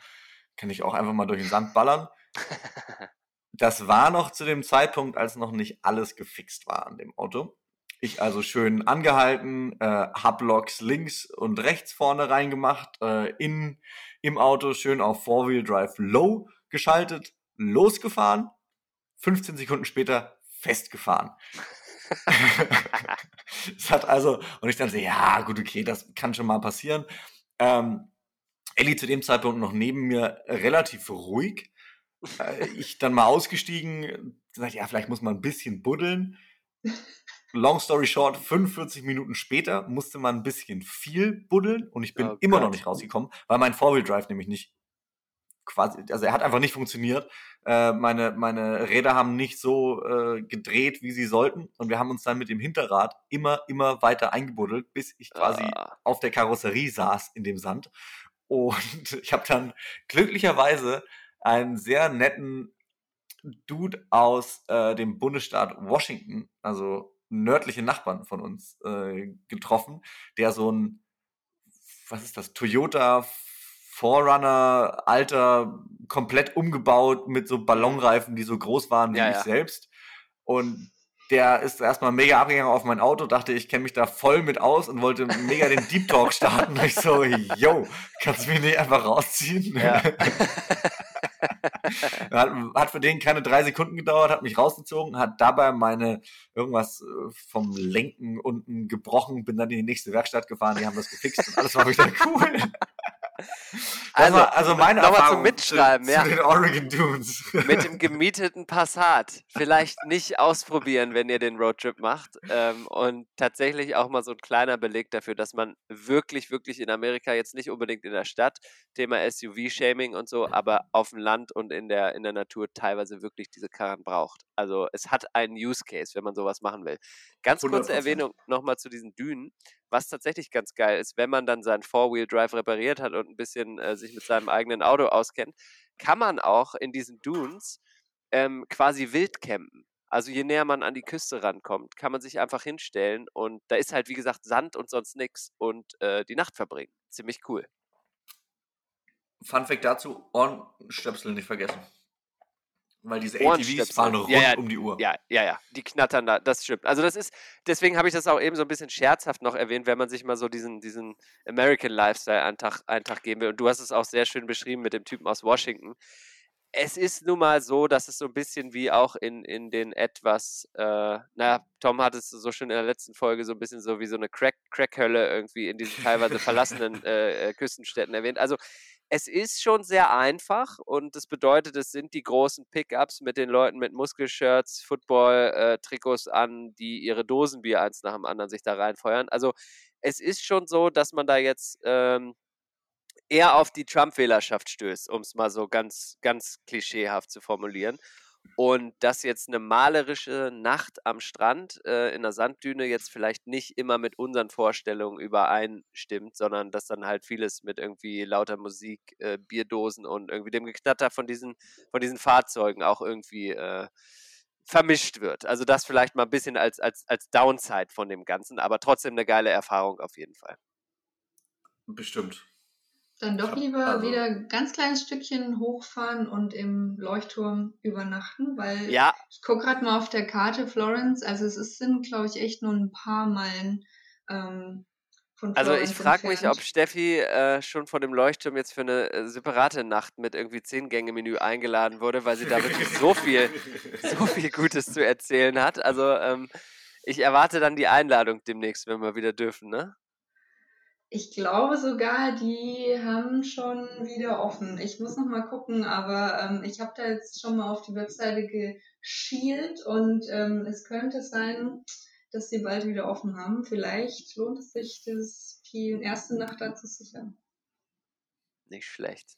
[SPEAKER 3] kann ich auch einfach mal durch den Sand ballern. Das war noch zu dem Zeitpunkt, als noch nicht alles gefixt war an dem Auto. Ich also schön angehalten, äh, Hublocks links und rechts vorne reingemacht, äh, in, im Auto schön auf Four-Wheel Drive Low geschaltet, losgefahren, 15 Sekunden später festgefahren. es hat also, und ich dann so, ja, gut, okay, das kann schon mal passieren. Ähm, Ellie zu dem Zeitpunkt noch neben mir relativ ruhig. Äh, ich dann mal ausgestiegen, gesagt, ja, vielleicht muss man ein bisschen buddeln. Long story short, 45 Minuten später musste man ein bisschen viel buddeln und ich bin oh immer noch nicht rausgekommen, weil mein Four-Wheel Drive nämlich nicht quasi, also er hat einfach nicht funktioniert. Äh, meine, meine Räder haben nicht so äh, gedreht, wie sie sollten. Und wir haben uns dann mit dem Hinterrad immer, immer weiter eingebuddelt, bis ich quasi ah. auf der Karosserie saß in dem Sand. Und ich habe dann glücklicherweise einen sehr netten Dude aus äh, dem Bundesstaat Washington, also nördliche Nachbarn von uns, äh, getroffen, der so ein, was ist das, Toyota Forerunner, alter, komplett umgebaut mit so Ballonreifen, die so groß waren wie ja, ich ja. selbst. Und der ist erstmal mega abgegangen auf mein Auto, dachte, ich kenne mich da voll mit aus und wollte mega den Deep Talk starten. Ich so, yo, kannst du mich nicht einfach rausziehen? Ja. hat, hat für den keine drei Sekunden gedauert, hat mich rausgezogen, hat dabei meine irgendwas äh, vom Lenken unten gebrochen, bin dann in die nächste Werkstatt gefahren, die haben das gefixt und alles war wieder cool.
[SPEAKER 1] Also, also meine nochmal zum Mitschreiben,
[SPEAKER 3] zu,
[SPEAKER 1] ja.
[SPEAKER 3] Zu den Oregon Dunes.
[SPEAKER 1] Mit dem gemieteten Passat. Vielleicht nicht ausprobieren, wenn ihr den Roadtrip macht. Ähm, und tatsächlich auch mal so ein kleiner Beleg dafür, dass man wirklich, wirklich in Amerika jetzt nicht unbedingt in der Stadt, Thema SUV-Shaming und so, aber auf dem Land und in der, in der Natur teilweise wirklich diese Karren braucht. Also es hat einen Use Case, wenn man sowas machen will. Ganz kurze 100%. Erwähnung nochmal zu diesen Dünen. Was tatsächlich ganz geil ist, wenn man dann seinen Four-Wheel-Drive repariert hat und ein bisschen äh, sich mit seinem eigenen Auto auskennt, kann man auch in diesen Dunes ähm, quasi wild campen. Also je näher man an die Küste rankommt, kann man sich einfach hinstellen und da ist halt wie gesagt Sand und sonst nichts und äh, die Nacht verbringen. Ziemlich cool.
[SPEAKER 3] Fun Fact dazu: Ohrenstöpsel nicht vergessen. Weil diese ATVs fahren rund ja,
[SPEAKER 1] ja,
[SPEAKER 3] um die Uhr.
[SPEAKER 1] Ja, ja, ja. Die knattern da, das stimmt. Also das ist, deswegen habe ich das auch eben so ein bisschen scherzhaft noch erwähnt, wenn man sich mal so diesen, diesen American Lifestyle einen Tag, einen Tag geben will. Und du hast es auch sehr schön beschrieben mit dem Typen aus Washington. es ist nun mal so, dass es so ein bisschen wie auch in, in den etwas, äh, na, Tom hat es so schön in der letzten Folge so ein bisschen so wie so eine Crack, Crackhölle irgendwie in diesen teilweise verlassenen äh, äh, Küstenstädten erwähnt. Also es ist schon sehr einfach und das bedeutet, es sind die großen Pickups mit den Leuten mit Muskelshirts, Football-Trikots äh, an, die ihre Dosenbier eins nach dem anderen sich da reinfeuern. Also es ist schon so, dass man da jetzt ähm, eher auf die Trump-Wählerschaft stößt, um es mal so ganz, ganz klischeehaft zu formulieren. Und dass jetzt eine malerische Nacht am Strand äh, in der Sanddüne jetzt vielleicht nicht immer mit unseren Vorstellungen übereinstimmt, sondern dass dann halt vieles mit irgendwie lauter Musik, äh, Bierdosen und irgendwie dem Geknatter von diesen, von diesen Fahrzeugen auch irgendwie äh, vermischt wird. Also das vielleicht mal ein bisschen als, als, als Downside von dem Ganzen, aber trotzdem eine geile Erfahrung auf jeden Fall.
[SPEAKER 3] Bestimmt.
[SPEAKER 2] Dann doch lieber also, wieder ein ganz kleines Stückchen hochfahren und im Leuchtturm übernachten, weil ja. ich gucke gerade mal auf der Karte Florence, also es ist, sind, glaube ich, echt nur ein paar Meilen ähm,
[SPEAKER 1] von Florence Also ich frage mich, ob Steffi äh, schon von dem Leuchtturm jetzt für eine äh, separate Nacht mit irgendwie zehn Gänge Menü eingeladen wurde, weil sie da wirklich so viel, so viel Gutes zu erzählen hat. Also ähm, ich erwarte dann die Einladung demnächst, wenn wir wieder dürfen, ne?
[SPEAKER 2] Ich glaube sogar, die haben schon wieder offen. Ich muss noch mal gucken, aber ähm, ich habe da jetzt schon mal auf die Webseite geschielt und ähm, es könnte sein, dass sie bald wieder offen haben. Vielleicht lohnt es sich, das die erste Nacht da zu sichern.
[SPEAKER 1] Nicht schlecht.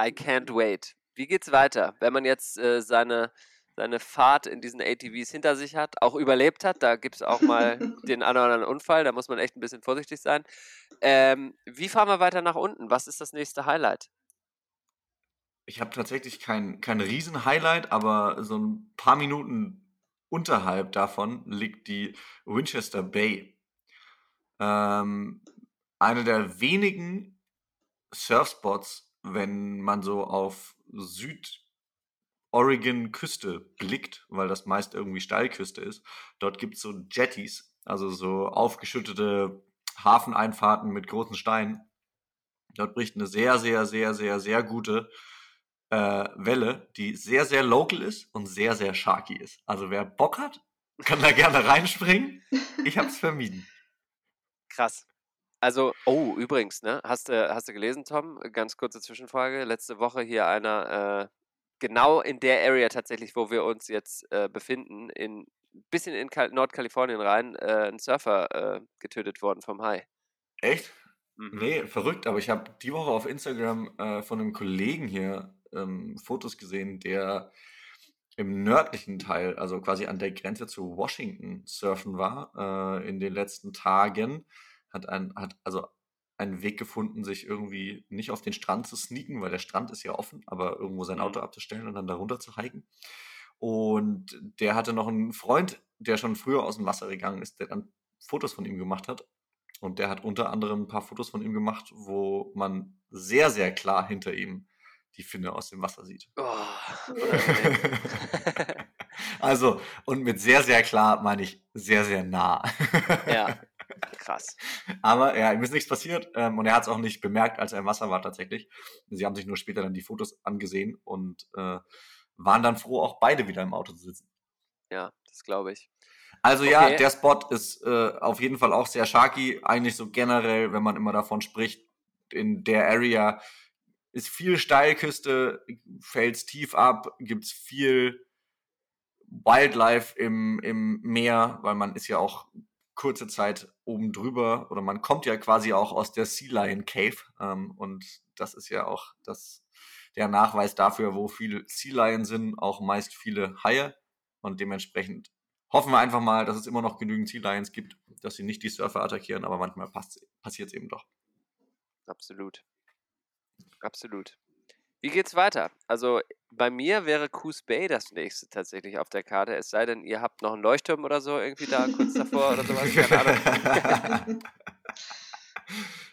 [SPEAKER 1] I can't wait. Wie geht's weiter? Wenn man jetzt äh, seine seine Fahrt in diesen ATVs hinter sich hat, auch überlebt hat. Da gibt es auch mal den einen oder anderen Unfall, da muss man echt ein bisschen vorsichtig sein. Ähm, wie fahren wir weiter nach unten? Was ist das nächste Highlight?
[SPEAKER 3] Ich habe tatsächlich kein, kein Riesen-Highlight, aber so ein paar Minuten unterhalb davon liegt die Winchester Bay. Ähm, eine der wenigen Surfspots, wenn man so auf Süd Oregon-Küste blickt, weil das meist irgendwie Steilküste ist, dort gibt es so Jetties, also so aufgeschüttete Hafeneinfahrten mit großen Steinen. Dort bricht eine sehr, sehr, sehr, sehr, sehr gute äh, Welle, die sehr, sehr local ist und sehr, sehr sharky ist. Also wer Bock hat, kann da gerne reinspringen. Ich habe es vermieden.
[SPEAKER 1] Krass. Also, oh, übrigens, ne? Hast du, hast du gelesen, Tom? Ganz kurze Zwischenfrage. Letzte Woche hier einer äh, genau in der Area tatsächlich, wo wir uns jetzt äh, befinden, in bisschen in Kal Nordkalifornien rein, äh, ein Surfer äh, getötet worden vom Hai.
[SPEAKER 3] Echt? Mhm. Nee, verrückt, aber ich habe die Woche auf Instagram äh, von einem Kollegen hier ähm, Fotos gesehen, der im nördlichen Teil, also quasi an der Grenze zu Washington surfen war äh, in den letzten Tagen. Hat ein, hat also einen Weg gefunden, sich irgendwie nicht auf den Strand zu sneaken, weil der Strand ist ja offen, aber irgendwo sein Auto mhm. abzustellen und dann darunter zu hiken. Und der hatte noch einen Freund, der schon früher aus dem Wasser gegangen ist, der dann Fotos von ihm gemacht hat. Und der hat unter anderem ein paar Fotos von ihm gemacht, wo man sehr, sehr klar hinter ihm die Finne aus dem Wasser sieht. Oh, also, und mit sehr, sehr klar meine ich sehr, sehr nah.
[SPEAKER 1] ja, Krass.
[SPEAKER 3] Aber ja, ihm ist nichts passiert ähm, und er hat es auch nicht bemerkt, als er im Wasser war tatsächlich. Sie haben sich nur später dann die Fotos angesehen und äh, waren dann froh, auch beide wieder im Auto zu sitzen.
[SPEAKER 1] Ja, das glaube ich.
[SPEAKER 3] Also okay. ja, der Spot ist äh, auf jeden Fall auch sehr sharky. Eigentlich so generell, wenn man immer davon spricht, in der Area ist viel Steilküste, fällt tief ab, gibt es viel Wildlife im, im Meer, weil man ist ja auch kurze Zeit oben drüber oder man kommt ja quasi auch aus der Sea Lion Cave ähm, und das ist ja auch das, der Nachweis dafür, wo viele Sea Lion sind, auch meist viele Haie und dementsprechend hoffen wir einfach mal, dass es immer noch genügend Sea Lions gibt, dass sie nicht die Surfer attackieren, aber manchmal passiert es eben doch.
[SPEAKER 1] Absolut. Absolut. Wie geht's weiter? Also bei mir wäre Coos Bay das nächste tatsächlich auf der Karte, es sei denn, ihr habt noch einen Leuchtturm oder so irgendwie da kurz davor oder sowas, keine
[SPEAKER 3] Ahnung.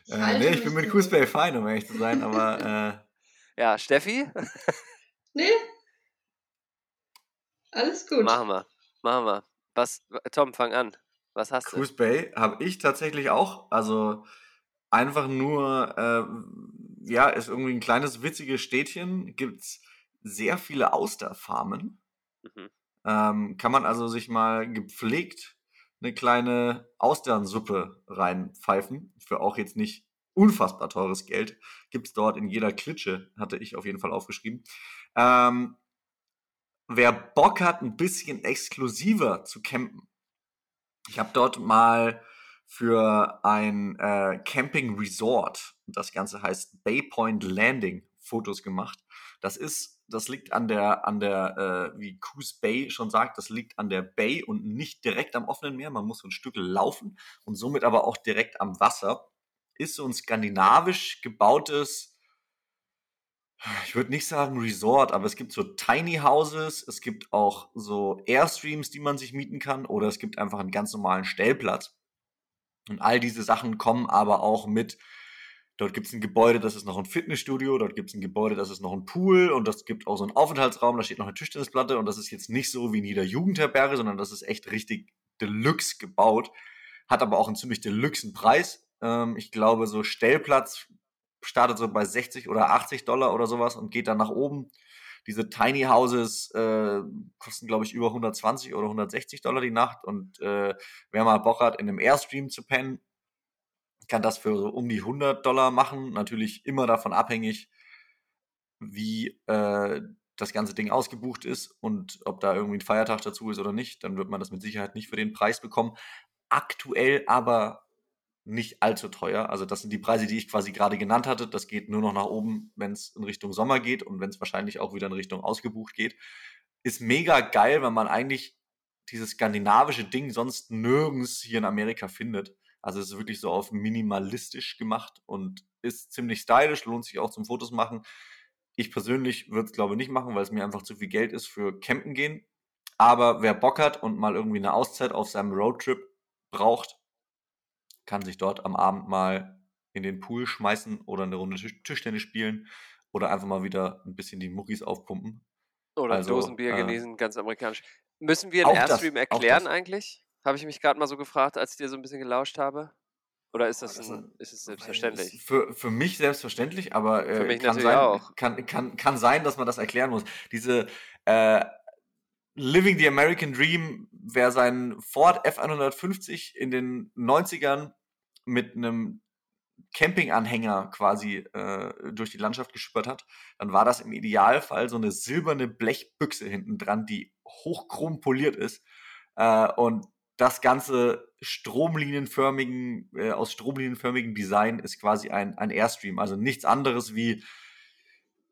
[SPEAKER 3] äh, nee, ich bin mit Coos Bay fein, um ehrlich zu sein, aber
[SPEAKER 1] äh... Ja, Steffi?
[SPEAKER 2] nee. Alles gut.
[SPEAKER 1] Machen wir. Machen wir. Was, Tom, fang an. Was hast
[SPEAKER 3] Coos du? Coos Bay habe ich tatsächlich auch. Also einfach nur, äh, ja, ist irgendwie ein kleines witziges Städtchen. Gibt's sehr viele Austerfarmen. Mhm. Ähm, kann man also sich mal gepflegt eine kleine Austernsuppe reinpfeifen. Für auch jetzt nicht unfassbar teures Geld. Gibt es dort in jeder Klitsche, hatte ich auf jeden Fall aufgeschrieben. Ähm, wer Bock hat, ein bisschen exklusiver zu campen. Ich habe dort mal für ein äh, Camping Resort, das Ganze heißt Bay Point Landing, Fotos gemacht. Das ist, das liegt an der, an der, äh, wie Coos Bay schon sagt, das liegt an der Bay und nicht direkt am offenen Meer. Man muss so ein Stück laufen und somit aber auch direkt am Wasser. Ist so ein skandinavisch gebautes ich würde nicht sagen Resort, aber es gibt so Tiny Houses, es gibt auch so Airstreams, die man sich mieten kann, oder es gibt einfach einen ganz normalen Stellplatz. Und all diese Sachen kommen aber auch mit. Dort gibt es ein Gebäude, das ist noch ein Fitnessstudio, dort gibt es ein Gebäude, das ist noch ein Pool und das gibt auch so einen Aufenthaltsraum, da steht noch eine Tischtennisplatte und das ist jetzt nicht so wie in jeder Jugendherberge, sondern das ist echt richtig Deluxe gebaut, hat aber auch einen ziemlich Deluxen Preis. Ähm, ich glaube, so Stellplatz startet so bei 60 oder 80 Dollar oder sowas und geht dann nach oben. Diese Tiny Houses äh, kosten, glaube ich, über 120 oder 160 Dollar die Nacht. Und äh, wer mal Bock hat, in einem Airstream zu pennen, kann das für so um die 100 Dollar machen. Natürlich immer davon abhängig, wie äh, das ganze Ding ausgebucht ist und ob da irgendwie ein Feiertag dazu ist oder nicht. Dann wird man das mit Sicherheit nicht für den Preis bekommen. Aktuell aber nicht allzu teuer. Also das sind die Preise, die ich quasi gerade genannt hatte. Das geht nur noch nach oben, wenn es in Richtung Sommer geht und wenn es wahrscheinlich auch wieder in Richtung ausgebucht geht. Ist mega geil, weil man eigentlich dieses skandinavische Ding sonst nirgends hier in Amerika findet. Also es ist wirklich so auf minimalistisch gemacht und ist ziemlich stylisch, lohnt sich auch zum Fotos machen. Ich persönlich würde es glaube ich nicht machen, weil es mir einfach zu viel Geld ist für Campen gehen. Aber wer Bock hat und mal irgendwie eine Auszeit auf seinem Roadtrip braucht, kann sich dort am Abend mal in den Pool schmeißen oder eine Runde Tisch Tischtennis spielen oder einfach mal wieder ein bisschen die Muckis aufpumpen.
[SPEAKER 1] Oder also, Dosenbier äh, genießen, ganz amerikanisch. Müssen wir den Airstream das, erklären eigentlich? Habe ich mich gerade mal so gefragt, als ich dir so ein bisschen gelauscht habe. Oder ist das, ein, ist es selbstverständlich?
[SPEAKER 3] Für, für mich selbstverständlich, aber äh, kann, sein, auch. Kann, kann, kann sein, dass man das erklären muss. Diese äh, Living the American Dream, wer seinen Ford F150 in den 90ern mit einem Campinganhänger quasi äh, durch die Landschaft geschippert hat, dann war das im Idealfall so eine silberne Blechbüchse hinten dran, die hochchrom poliert ist. Äh, und das ganze stromlinienförmigen, äh, aus stromlinienförmigen Design ist quasi ein, ein Airstream. Also nichts anderes wie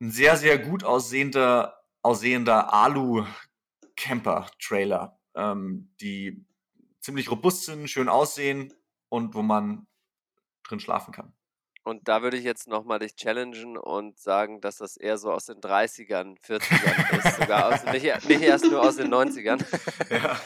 [SPEAKER 3] ein sehr, sehr gut aussehender, aussehender Alu-Camper-Trailer, ähm, die ziemlich robust sind, schön aussehen, und wo man drin schlafen kann.
[SPEAKER 1] Und da würde ich jetzt nochmal dich challengen und sagen, dass das eher so aus den 30ern, 40ern ist, sogar aus, nicht, nicht, erst nur aus den 90ern. Ja.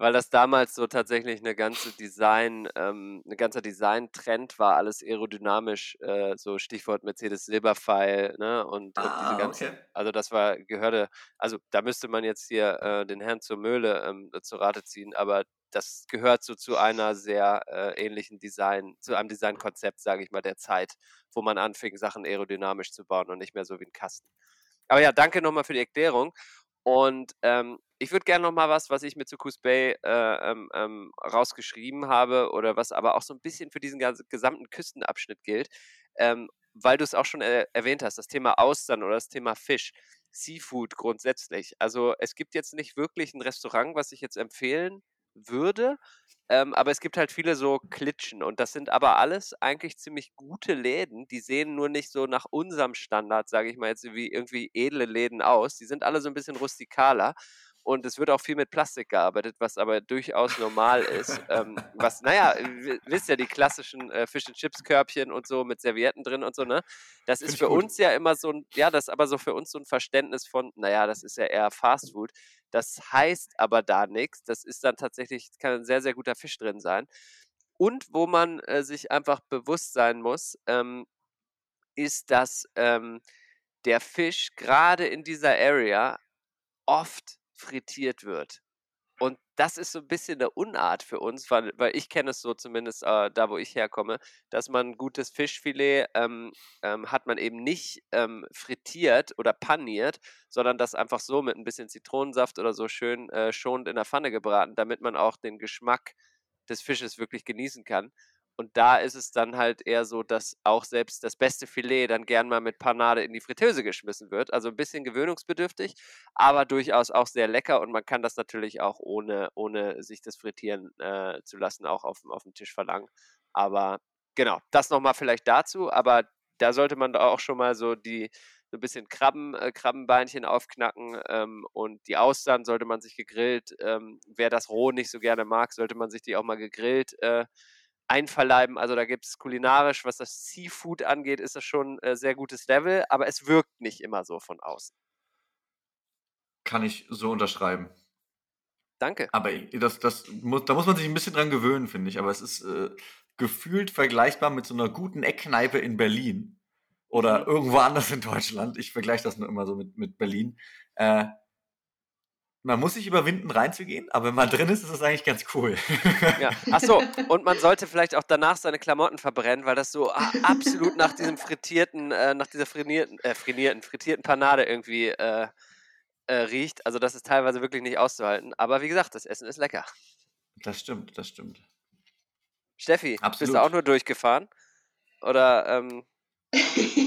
[SPEAKER 1] Weil das damals so tatsächlich eine ganze Design, ähm, ein ganzer Design-Trend war, alles aerodynamisch, äh, so Stichwort Mercedes Silberpfeil, ne? Und, ah, und diese ganze, okay. also das war, gehörte, also da müsste man jetzt hier äh, den Herrn zur Möhle ähm, zur Rate ziehen, aber das gehört so zu einer sehr äh, ähnlichen Design, zu einem Designkonzept, sage ich mal, der Zeit, wo man anfing, Sachen aerodynamisch zu bauen und nicht mehr so wie ein Kasten. Aber ja, danke nochmal für die Erklärung. Und ähm, ich würde gerne nochmal was, was ich mit Sukus Bay äh, ähm, ähm, rausgeschrieben habe oder was aber auch so ein bisschen für diesen gesamten Küstenabschnitt gilt, ähm, weil du es auch schon er erwähnt hast, das Thema Austern oder das Thema Fisch. Seafood grundsätzlich. Also es gibt jetzt nicht wirklich ein Restaurant, was ich jetzt empfehlen würde. Ähm, aber es gibt halt viele so Klitschen und das sind aber alles eigentlich ziemlich gute Läden. Die sehen nur nicht so nach unserem Standard, sage ich mal jetzt, wie irgendwie edle Läden aus. Die sind alle so ein bisschen rustikaler und es wird auch viel mit Plastik gearbeitet, was aber durchaus normal ist. ähm, was, naja, wisst ja, die klassischen äh, Fish and Chips Körbchen und so mit Servietten drin und so, ne? Das ist für uns ja immer so ein, ja, das ist aber so für uns so ein Verständnis von, naja, das ist ja eher Fast Food. Das heißt aber da nichts. Das ist dann tatsächlich, kann ein sehr, sehr guter Fisch drin sein. Und wo man äh, sich einfach bewusst sein muss, ähm, ist, dass ähm, der Fisch gerade in dieser Area oft frittiert wird. und das ist so ein bisschen eine Unart für uns, weil, weil ich kenne es so zumindest äh, da, wo ich herkomme, dass man gutes Fischfilet ähm, ähm, hat man eben nicht ähm, frittiert oder paniert, sondern das einfach so mit ein bisschen Zitronensaft oder so schön äh, schonend in der Pfanne gebraten, damit man auch den Geschmack des Fisches wirklich genießen kann. Und da ist es dann halt eher so, dass auch selbst das beste Filet dann gern mal mit Panade in die Fritteuse geschmissen wird. Also ein bisschen gewöhnungsbedürftig, aber durchaus auch sehr lecker. Und man kann das natürlich auch ohne, ohne sich das frittieren äh, zu lassen, auch auf, auf dem Tisch verlangen. Aber genau, das nochmal vielleicht dazu. Aber da sollte man auch schon mal so die, so ein bisschen Krabben, äh, Krabbenbeinchen aufknacken ähm, und die Austern sollte man sich gegrillt, ähm, wer das roh nicht so gerne mag, sollte man sich die auch mal gegrillt äh, einverleiben. Also da gibt es kulinarisch, was das Seafood angeht, ist das schon äh, sehr gutes Level, aber es wirkt nicht immer so von außen.
[SPEAKER 3] Kann ich so unterschreiben.
[SPEAKER 1] Danke.
[SPEAKER 3] Aber das, das muss, da muss man sich ein bisschen dran gewöhnen, finde ich. Aber es ist äh, gefühlt vergleichbar mit so einer guten Eckkneipe in Berlin oder mhm. irgendwo anders in Deutschland. Ich vergleiche das nur immer so mit, mit Berlin. Äh, man muss sich überwinden, reinzugehen, aber wenn man drin ist, ist das eigentlich ganz cool.
[SPEAKER 1] Ja. Achso, und man sollte vielleicht auch danach seine Klamotten verbrennen, weil das so absolut nach diesem frittierten, äh, nach dieser frinierten, äh, frinierten, frittierten Panade irgendwie äh, äh, riecht. Also das ist teilweise wirklich nicht auszuhalten. Aber wie gesagt, das Essen ist lecker.
[SPEAKER 3] Das stimmt, das stimmt.
[SPEAKER 1] Steffi, absolut. bist du auch nur durchgefahren? Oder ähm,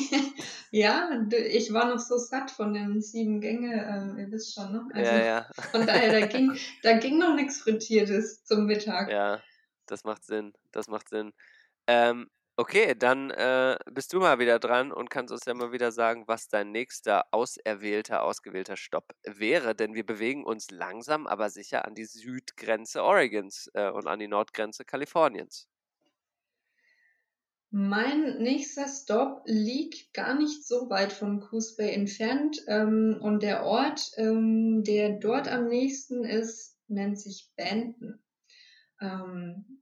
[SPEAKER 2] Ja, ich war noch so satt von den sieben Gänge, äh, ihr wisst schon, ne?
[SPEAKER 1] Also ja, ja.
[SPEAKER 2] von daher, da ging, da ging noch nichts Frittiertes zum Mittag.
[SPEAKER 1] Ja, das macht Sinn. Das macht Sinn. Ähm, okay, dann äh, bist du mal wieder dran und kannst uns ja mal wieder sagen, was dein nächster auserwählter, ausgewählter Stopp wäre. Denn wir bewegen uns langsam, aber sicher an die Südgrenze Oregons äh, und an die Nordgrenze Kaliforniens.
[SPEAKER 2] Mein nächster Stop liegt gar nicht so weit von Coos Bay entfernt ähm, und der Ort, ähm, der dort am nächsten ist, nennt sich Benton. Ähm,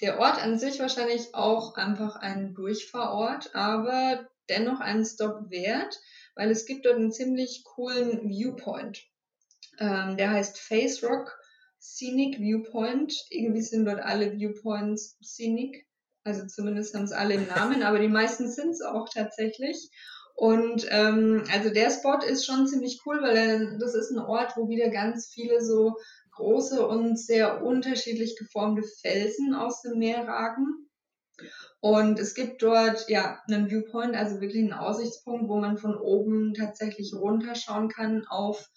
[SPEAKER 2] der Ort an sich wahrscheinlich auch einfach ein Durchfahrort, aber dennoch einen Stop wert, weil es gibt dort einen ziemlich coolen Viewpoint. Ähm, der heißt Face Rock Scenic Viewpoint. Irgendwie sind dort alle Viewpoints scenic. Also zumindest haben es alle im Namen, aber die meisten sind es auch tatsächlich. Und ähm, also der Spot ist schon ziemlich cool, weil er, das ist ein Ort, wo wieder ganz viele so große und sehr unterschiedlich geformte Felsen aus dem Meer ragen. Und es gibt dort ja einen Viewpoint, also wirklich einen Aussichtspunkt, wo man von oben tatsächlich runterschauen kann auf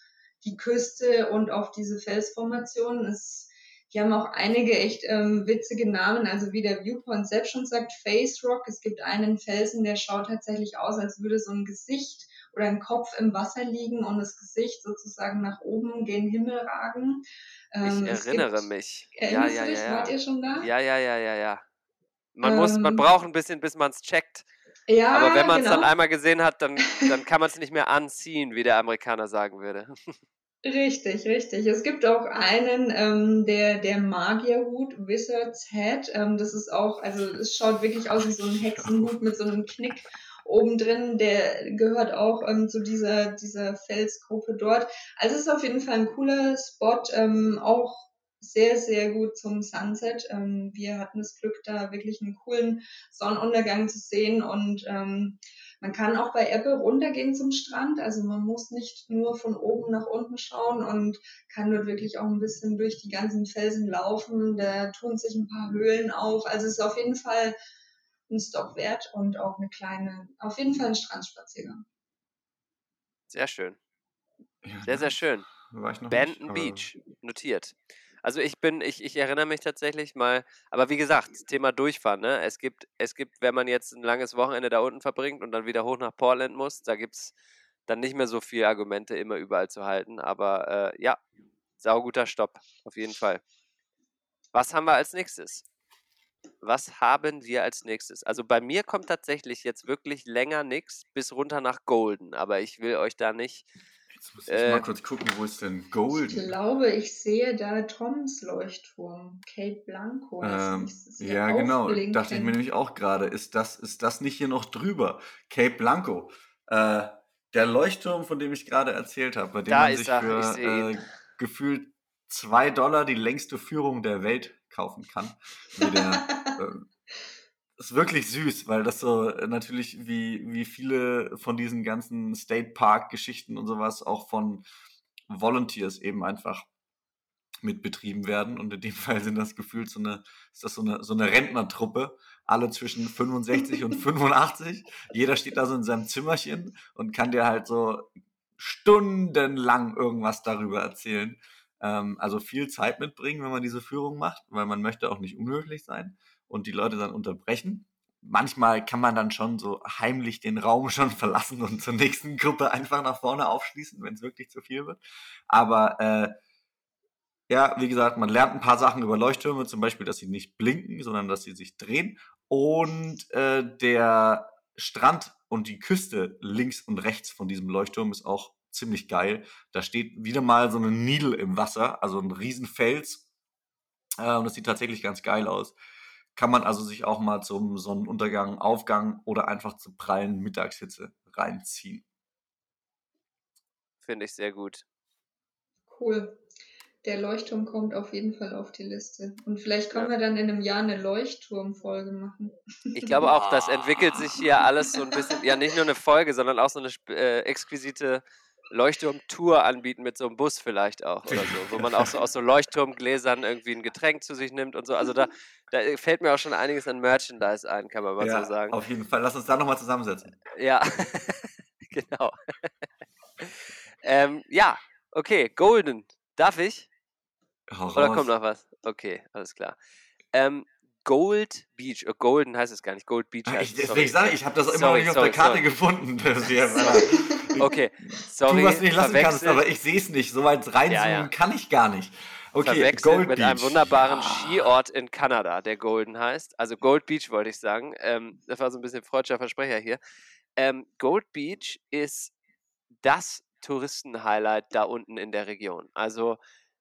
[SPEAKER 2] die Küste und auf diese Felsformationen. Es die haben auch einige echt ähm, witzige Namen, also wie der Viewpoint selbst schon sagt, Face Rock. Es gibt einen Felsen, der schaut tatsächlich aus, als würde so ein Gesicht oder ein Kopf im Wasser liegen und das Gesicht sozusagen nach oben gen Himmel ragen.
[SPEAKER 1] Ähm, ich erinnere gibt, mich.
[SPEAKER 2] Ja, ja, ja, ja. Wart ihr schon da?
[SPEAKER 1] Ja, ja, ja, ja, ja. Man ähm, muss, man ähm. braucht ein bisschen, bis man es checkt.
[SPEAKER 2] Ja,
[SPEAKER 1] Aber wenn man es genau. dann einmal gesehen hat, dann, dann kann man es nicht mehr anziehen, wie der Amerikaner sagen würde.
[SPEAKER 2] Richtig, richtig. Es gibt auch einen, ähm, der, der Magierhut, Wizard's Head. Ähm, das ist auch, also es schaut wirklich aus wie so ein Hexenhut mit so einem Knick oben drin. Der gehört auch ähm, zu dieser, dieser Felsgruppe dort. Also es ist auf jeden Fall ein cooler Spot, ähm, auch sehr, sehr gut zum Sunset. Ähm, wir hatten das Glück, da wirklich einen coolen Sonnenuntergang zu sehen und ähm, man kann auch bei Apple runtergehen zum Strand, also man muss nicht nur von oben nach unten schauen und kann dort wirklich auch ein bisschen durch die ganzen Felsen laufen. Da tun sich ein paar Höhlen auf. Also es ist auf jeden Fall ein Stop wert und auch eine kleine, auf jeden Fall ein Strandspaziergang.
[SPEAKER 1] Sehr schön. Ja, sehr, sehr schön. Benton Beach, notiert. Also ich bin, ich, ich erinnere mich tatsächlich mal, aber wie gesagt, Thema Durchfahren, ne? Es gibt, es gibt, wenn man jetzt ein langes Wochenende da unten verbringt und dann wieder hoch nach Portland muss, da gibt es dann nicht mehr so viele Argumente, immer überall zu halten. Aber äh, ja, sauguter Stopp, auf jeden Fall. Was haben wir als nächstes? Was haben wir als nächstes? Also bei mir kommt tatsächlich jetzt wirklich länger nichts bis runter nach Golden, aber ich will euch da nicht
[SPEAKER 3] Jetzt muss ich äh, mal kurz gucken, wo ist denn Golden?
[SPEAKER 2] Ich glaube, ich sehe da Toms Leuchtturm, Cape Blanco.
[SPEAKER 3] Ähm, ja, genau. Dachte ich mir nämlich auch gerade. Ist das, ist das nicht hier noch drüber? Cape Blanco. Äh, der Leuchtturm, von dem ich gerade erzählt habe, bei dem
[SPEAKER 1] da
[SPEAKER 3] man sich für äh, gefühlt zwei Dollar die längste Führung der Welt kaufen kann. Der, äh, ist wirklich süß, weil das so äh, natürlich wie, wie viele von diesen ganzen State Park Geschichten und sowas auch von Volunteers eben einfach mit betrieben werden. Und in dem Fall sind das gefühlt so eine, ist das so eine, so eine Rentnertruppe, alle zwischen 65 und 85. Jeder steht da so in seinem Zimmerchen und kann dir halt so stundenlang irgendwas darüber erzählen. Ähm, also viel Zeit mitbringen, wenn man diese Führung macht, weil man möchte auch nicht unhöflich sein und die Leute dann unterbrechen. Manchmal kann man dann schon so heimlich den Raum schon verlassen und zur nächsten Gruppe einfach nach vorne aufschließen, wenn es wirklich zu viel wird. Aber äh, ja, wie gesagt, man lernt ein paar Sachen über Leuchttürme, zum Beispiel, dass sie nicht blinken, sondern dass sie sich drehen. Und äh, der Strand und die Küste links und rechts von diesem Leuchtturm ist auch ziemlich geil. Da steht wieder mal so eine Needle im Wasser, also ein Riesenfels. Äh, und das sieht tatsächlich ganz geil aus. Kann man also sich auch mal zum Sonnenuntergang, Aufgang oder einfach zur prallen Mittagshitze reinziehen.
[SPEAKER 1] Finde ich sehr gut.
[SPEAKER 2] Cool der Leuchtturm kommt auf jeden Fall auf die Liste. Und vielleicht können ja. wir dann in einem Jahr eine Leuchtturmfolge machen.
[SPEAKER 1] Ich glaube auch, das entwickelt sich hier alles so ein bisschen, ja nicht nur eine Folge, sondern auch so eine äh, exquisite Leuchtturmtour anbieten mit so einem Bus vielleicht auch oder so, wo man auch so aus so Leuchtturmgläsern irgendwie ein Getränk zu sich nimmt und so. Also da, da fällt mir auch schon einiges an Merchandise ein, kann man mal ja, so sagen.
[SPEAKER 3] Auf jeden Fall. Lass uns da nochmal zusammensetzen.
[SPEAKER 1] Ja, genau. ähm, ja, okay, Golden. Darf ich? Hau Oder kommt noch was? Okay, alles klar. Ähm, Gold Beach, oh, Golden heißt es gar nicht, Gold Beach heißt
[SPEAKER 3] ich, es. Deswegen sage ich, ich habe das immer sorry, noch nicht sorry, auf der Karte sorry. gefunden.
[SPEAKER 1] okay, sorry.
[SPEAKER 3] Du was nicht lassen kannst, aber ich sehe es nicht. So weit reinzoomen ja, ja. kann ich gar nicht.
[SPEAKER 1] Okay, verwechselt Gold mit Beach. einem wunderbaren Skiort in Kanada, der Golden heißt. Also Gold Beach wollte ich sagen. Ähm, das war so ein bisschen freudscher Versprecher hier. Ähm, Gold Beach ist das Touristenhighlight da unten in der Region. Also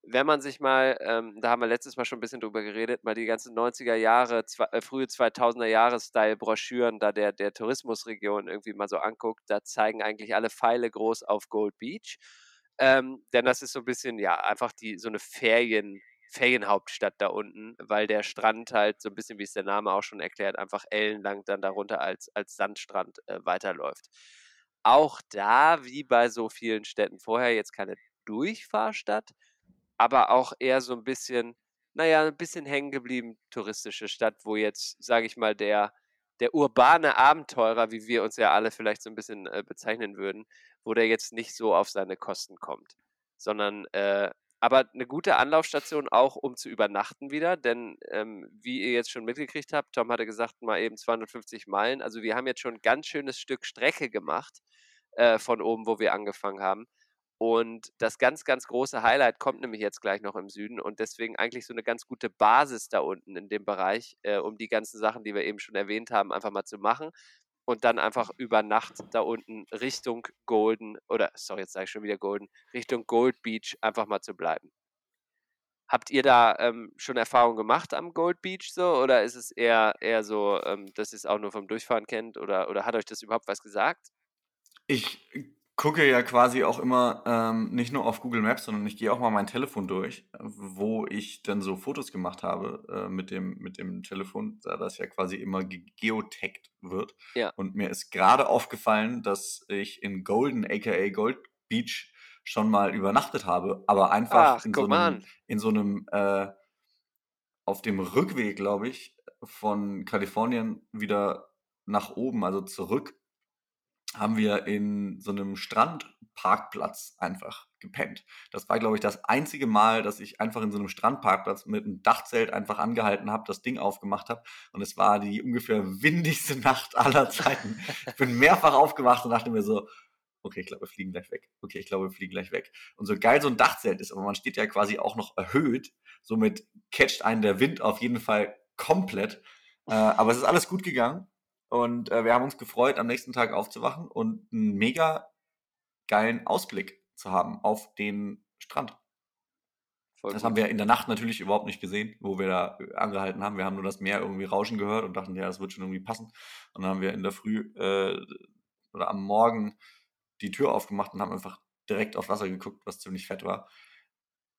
[SPEAKER 1] wenn man sich mal, ähm, da haben wir letztes Mal schon ein bisschen drüber geredet, mal die ganzen 90er Jahre, zwei, äh, frühe 2000er Jahre Style-Broschüren da der, der Tourismusregion irgendwie mal so anguckt, da zeigen eigentlich alle Pfeile groß auf Gold Beach. Ähm, denn das ist so ein bisschen, ja, einfach die, so eine Ferien, Ferienhauptstadt da unten, weil der Strand halt so ein bisschen, wie es der Name auch schon erklärt, einfach ellenlang dann darunter als, als Sandstrand äh, weiterläuft. Auch da, wie bei so vielen Städten vorher, jetzt keine Durchfahrstadt, aber auch eher so ein bisschen, naja, ein bisschen hängen geblieben touristische Stadt, wo jetzt, sage ich mal, der, der urbane Abenteurer, wie wir uns ja alle vielleicht so ein bisschen äh, bezeichnen würden, wo der jetzt nicht so auf seine Kosten kommt, sondern äh, aber eine gute Anlaufstation auch, um zu übernachten wieder, denn ähm, wie ihr jetzt schon mitgekriegt habt, Tom hatte gesagt, mal eben 250 Meilen, also wir haben jetzt schon ein ganz schönes Stück Strecke gemacht äh, von oben, wo wir angefangen haben. Und das ganz, ganz große Highlight kommt nämlich jetzt gleich noch im Süden und deswegen eigentlich so eine ganz gute Basis da unten in dem Bereich, äh, um die ganzen Sachen, die wir eben schon erwähnt haben, einfach mal zu machen und dann einfach über Nacht da unten Richtung Golden oder sorry, jetzt sage ich schon wieder Golden, Richtung Gold Beach einfach mal zu bleiben. Habt ihr da ähm, schon Erfahrungen gemacht am Gold Beach so oder ist es eher, eher so, ähm, dass ihr es auch nur vom Durchfahren kennt oder, oder hat euch das überhaupt was gesagt?
[SPEAKER 3] Ich gucke ja quasi auch immer ähm, nicht nur auf Google Maps, sondern ich gehe auch mal mein Telefon durch, wo ich dann so Fotos gemacht habe äh, mit, dem, mit dem Telefon, da das ja quasi immer geotaggt wird.
[SPEAKER 1] Ja.
[SPEAKER 3] Und mir ist gerade aufgefallen, dass ich in Golden, aka Gold Beach, schon mal übernachtet habe, aber einfach Ach, in, so einem, in so einem, äh, auf dem Rückweg, glaube ich, von Kalifornien wieder nach oben, also zurück haben wir in so einem Strandparkplatz einfach gepennt. Das war, glaube ich, das einzige Mal, dass ich einfach in so einem Strandparkplatz mit einem Dachzelt einfach angehalten habe, das Ding aufgemacht habe. Und es war die ungefähr windigste Nacht aller Zeiten. Ich bin mehrfach aufgewacht und dachte mir so, okay, ich glaube, wir fliegen gleich weg. Okay, ich glaube, wir fliegen gleich weg. Und so geil so ein Dachzelt ist, aber man steht ja quasi auch noch erhöht. Somit catcht einen der Wind auf jeden Fall komplett. Äh, aber es ist alles gut gegangen. Und äh, wir haben uns gefreut, am nächsten Tag aufzuwachen und einen mega geilen Ausblick zu haben auf den Strand. Voll das gut. haben wir in der Nacht natürlich überhaupt nicht gesehen, wo wir da äh, angehalten haben. Wir haben nur das Meer irgendwie rauschen gehört und dachten, ja, das wird schon irgendwie passen. Und dann haben wir in der Früh äh, oder am Morgen die Tür aufgemacht und haben einfach direkt auf Wasser geguckt, was ziemlich fett war.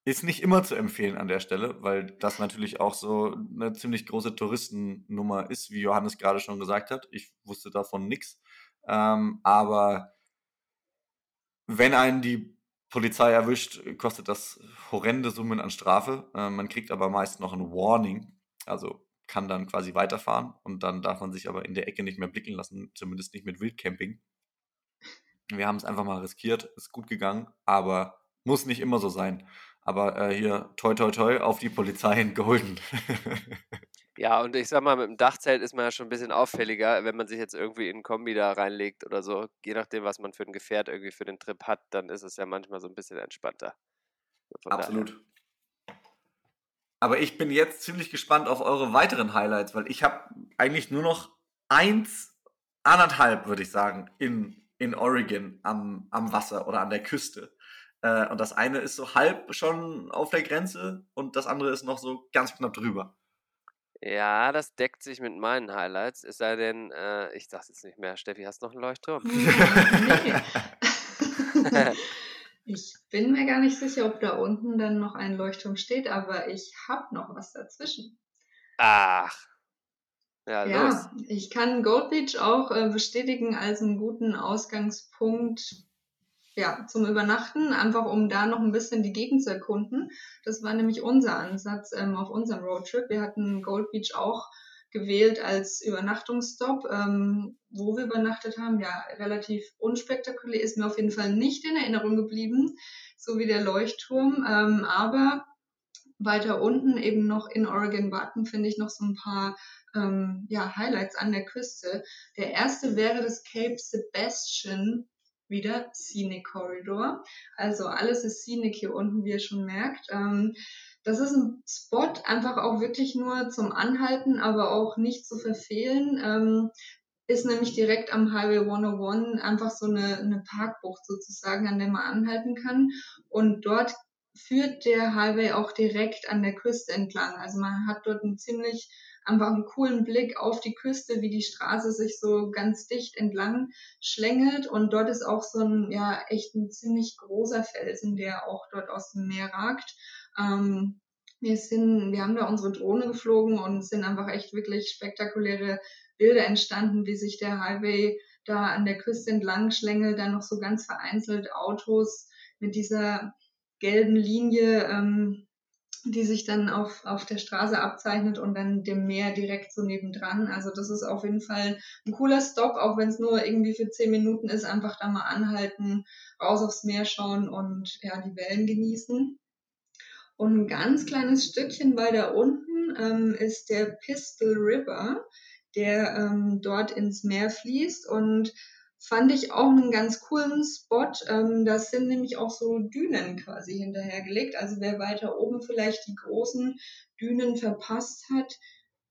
[SPEAKER 3] Ist nicht immer zu empfehlen an der Stelle, weil das natürlich auch so eine ziemlich große Touristennummer ist, wie Johannes gerade schon gesagt hat. Ich wusste davon nichts. Ähm, aber wenn einen die Polizei erwischt, kostet das horrende Summen an Strafe. Äh, man kriegt aber meist noch ein Warning, also kann dann quasi weiterfahren und dann darf man sich aber in der Ecke nicht mehr blicken lassen, zumindest nicht mit Wildcamping. Wir haben es einfach mal riskiert, ist gut gegangen, aber muss nicht immer so sein. Aber äh, hier, toi, toi, toi, auf die Polizei geholfen.
[SPEAKER 1] Ja, und ich sag mal, mit dem Dachzelt ist man ja schon ein bisschen auffälliger, wenn man sich jetzt irgendwie in 'n Kombi da reinlegt oder so. Je nachdem, was man für ein Gefährt irgendwie für den Trip hat, dann ist es ja manchmal so ein bisschen entspannter.
[SPEAKER 3] Von daher. Absolut. Aber ich bin jetzt ziemlich gespannt auf eure weiteren Highlights, weil ich habe eigentlich nur noch eins, anderthalb, würde ich sagen, in in Oregon am am Wasser oder an der Küste. Äh, und das eine ist so halb schon auf der Grenze und das andere ist noch so ganz knapp drüber.
[SPEAKER 1] Ja, das deckt sich mit meinen Highlights. Es sei denn, äh, ich sag's jetzt nicht mehr. Steffi, hast du noch einen Leuchtturm?
[SPEAKER 2] Ich bin mir gar nicht sicher, ob da unten dann noch ein Leuchtturm steht, aber ich habe noch was dazwischen.
[SPEAKER 1] Ach. Ja,
[SPEAKER 2] los. Ja, ich kann Gold Beach auch äh, bestätigen als einen guten Ausgangspunkt ja, zum Übernachten, einfach um da noch ein bisschen die Gegend zu erkunden. Das war nämlich unser Ansatz ähm, auf unserem Roadtrip. Wir hatten Gold Beach auch gewählt als Übernachtungsstop. Ähm, wo wir übernachtet haben, ja, relativ unspektakulär, ist mir auf jeden Fall nicht in Erinnerung geblieben, so wie der Leuchtturm. Ähm, aber weiter unten eben noch in Oregon Button finde ich noch so ein paar ähm, ja, Highlights an der Küste. Der erste wäre das Cape Sebastian wieder Scenic Corridor. Also alles ist Scenic hier unten, wie ihr schon merkt. Ähm, das ist ein Spot, einfach auch wirklich nur zum Anhalten, aber auch nicht zu verfehlen. Ähm, ist nämlich direkt am Highway 101 einfach so eine, eine Parkbucht sozusagen, an der man anhalten kann. Und dort führt der Highway auch direkt an der Küste entlang. Also man hat dort einen ziemlich einfach einen coolen Blick auf die Küste, wie die Straße sich so ganz dicht entlang schlängelt. Und dort ist auch so ein, ja, echt ein ziemlich großer Felsen, der auch dort aus dem Meer ragt. Ähm, wir sind, wir haben da unsere Drohne geflogen und sind einfach echt wirklich spektakuläre Bilder entstanden, wie sich der Highway da an der Küste entlang schlängelt, dann noch so ganz vereinzelt Autos mit dieser gelben Linie ähm, die sich dann auf, auf der Straße abzeichnet und dann dem Meer direkt so nebendran. Also das ist auf jeden Fall ein cooler Stop, auch wenn es nur irgendwie für zehn Minuten ist, einfach da mal anhalten, raus aufs Meer schauen und ja, die Wellen genießen. Und ein ganz kleines Stückchen weiter unten ähm, ist der Pistol River, der ähm, dort ins Meer fließt und fand ich auch einen ganz coolen Spot. Ähm, das sind nämlich auch so Dünen quasi hinterhergelegt. Also wer weiter oben vielleicht die großen Dünen verpasst hat,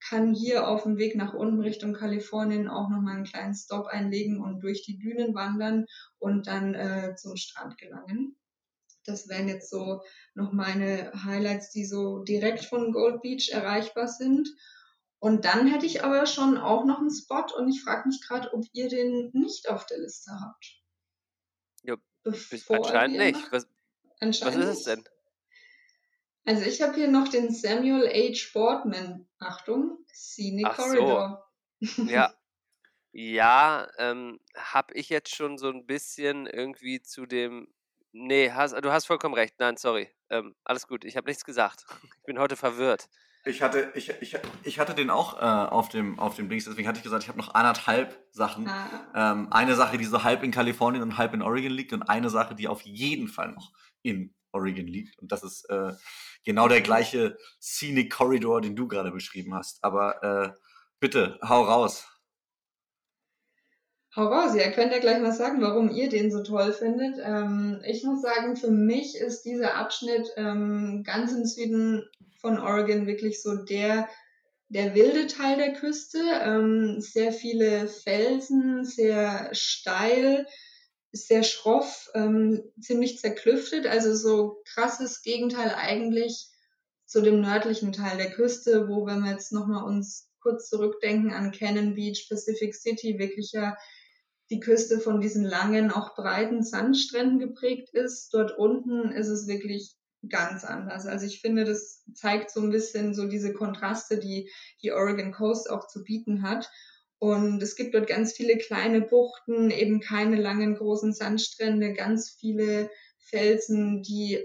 [SPEAKER 2] kann hier auf dem Weg nach unten Richtung Kalifornien auch nochmal einen kleinen Stop einlegen und durch die Dünen wandern und dann äh, zum Strand gelangen. Das wären jetzt so noch meine Highlights, die so direkt von Gold Beach erreichbar sind. Und dann hätte ich aber schon auch noch einen Spot und ich frage mich gerade, ob ihr den nicht auf der Liste habt.
[SPEAKER 1] Ja, anscheinend nicht. Was, anscheinend was ist es denn?
[SPEAKER 2] Also ich habe hier noch den Samuel H. Boardman. Achtung, Scenic Ach Corridor.
[SPEAKER 1] So. Ja. Ja, ähm, habe ich jetzt schon so ein bisschen irgendwie zu dem. Nee, hast, du hast vollkommen recht. Nein, sorry. Ähm, alles gut, ich habe nichts gesagt. Ich bin heute verwirrt.
[SPEAKER 3] Ich hatte, ich, ich, ich hatte den auch äh, auf dem auf dem Dings, deswegen hatte ich gesagt, ich habe noch anderthalb Sachen. Ah. Ähm, eine Sache, die so halb in Kalifornien und halb in Oregon liegt und eine Sache, die auf jeden Fall noch in Oregon liegt. Und das ist äh, genau der gleiche Scenic Corridor, den du gerade beschrieben hast. Aber äh, bitte, hau raus.
[SPEAKER 2] Hau raus, ihr könnt ja gleich mal sagen, warum ihr den so toll findet. Ähm, ich muss sagen, für mich ist dieser Abschnitt ähm, ganz im Süden von Oregon wirklich so der, der wilde Teil der Küste. Ähm, sehr viele Felsen, sehr steil, sehr schroff, ähm, ziemlich zerklüftet. Also so krasses Gegenteil eigentlich zu dem nördlichen Teil der Küste, wo, wenn wir jetzt nochmal uns kurz zurückdenken an Cannon Beach, Pacific City, wirklich ja die Küste von diesen langen, auch breiten Sandstränden geprägt ist. Dort unten ist es wirklich ganz anders. Also ich finde, das zeigt so ein bisschen so diese Kontraste, die die Oregon Coast auch zu bieten hat. Und es gibt dort ganz viele kleine Buchten, eben keine langen großen Sandstrände, ganz viele Felsen, die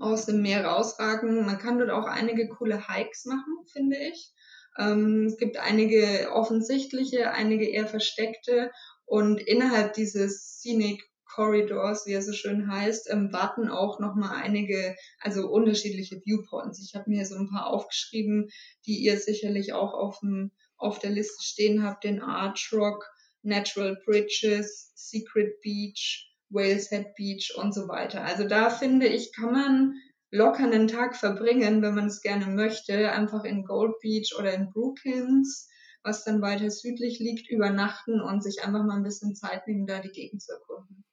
[SPEAKER 2] aus dem Meer rausragen. Man kann dort auch einige coole Hikes machen, finde ich. Ähm, es gibt einige offensichtliche, einige eher versteckte und innerhalb dieses Scenic Corridors, wie er so schön heißt, ähm, warten auch nochmal einige, also unterschiedliche Viewpoints. Ich habe mir so ein paar aufgeschrieben, die ihr sicherlich auch auf, dem, auf der Liste stehen habt, den Arch Rock, Natural Bridges, Secret Beach, Whales Head Beach und so weiter. Also da finde ich, kann man locker einen Tag verbringen, wenn man es gerne möchte, einfach in Gold Beach oder in Brookings, was dann weiter südlich liegt, übernachten und sich einfach mal ein bisschen Zeit nehmen, da die Gegend zu erkunden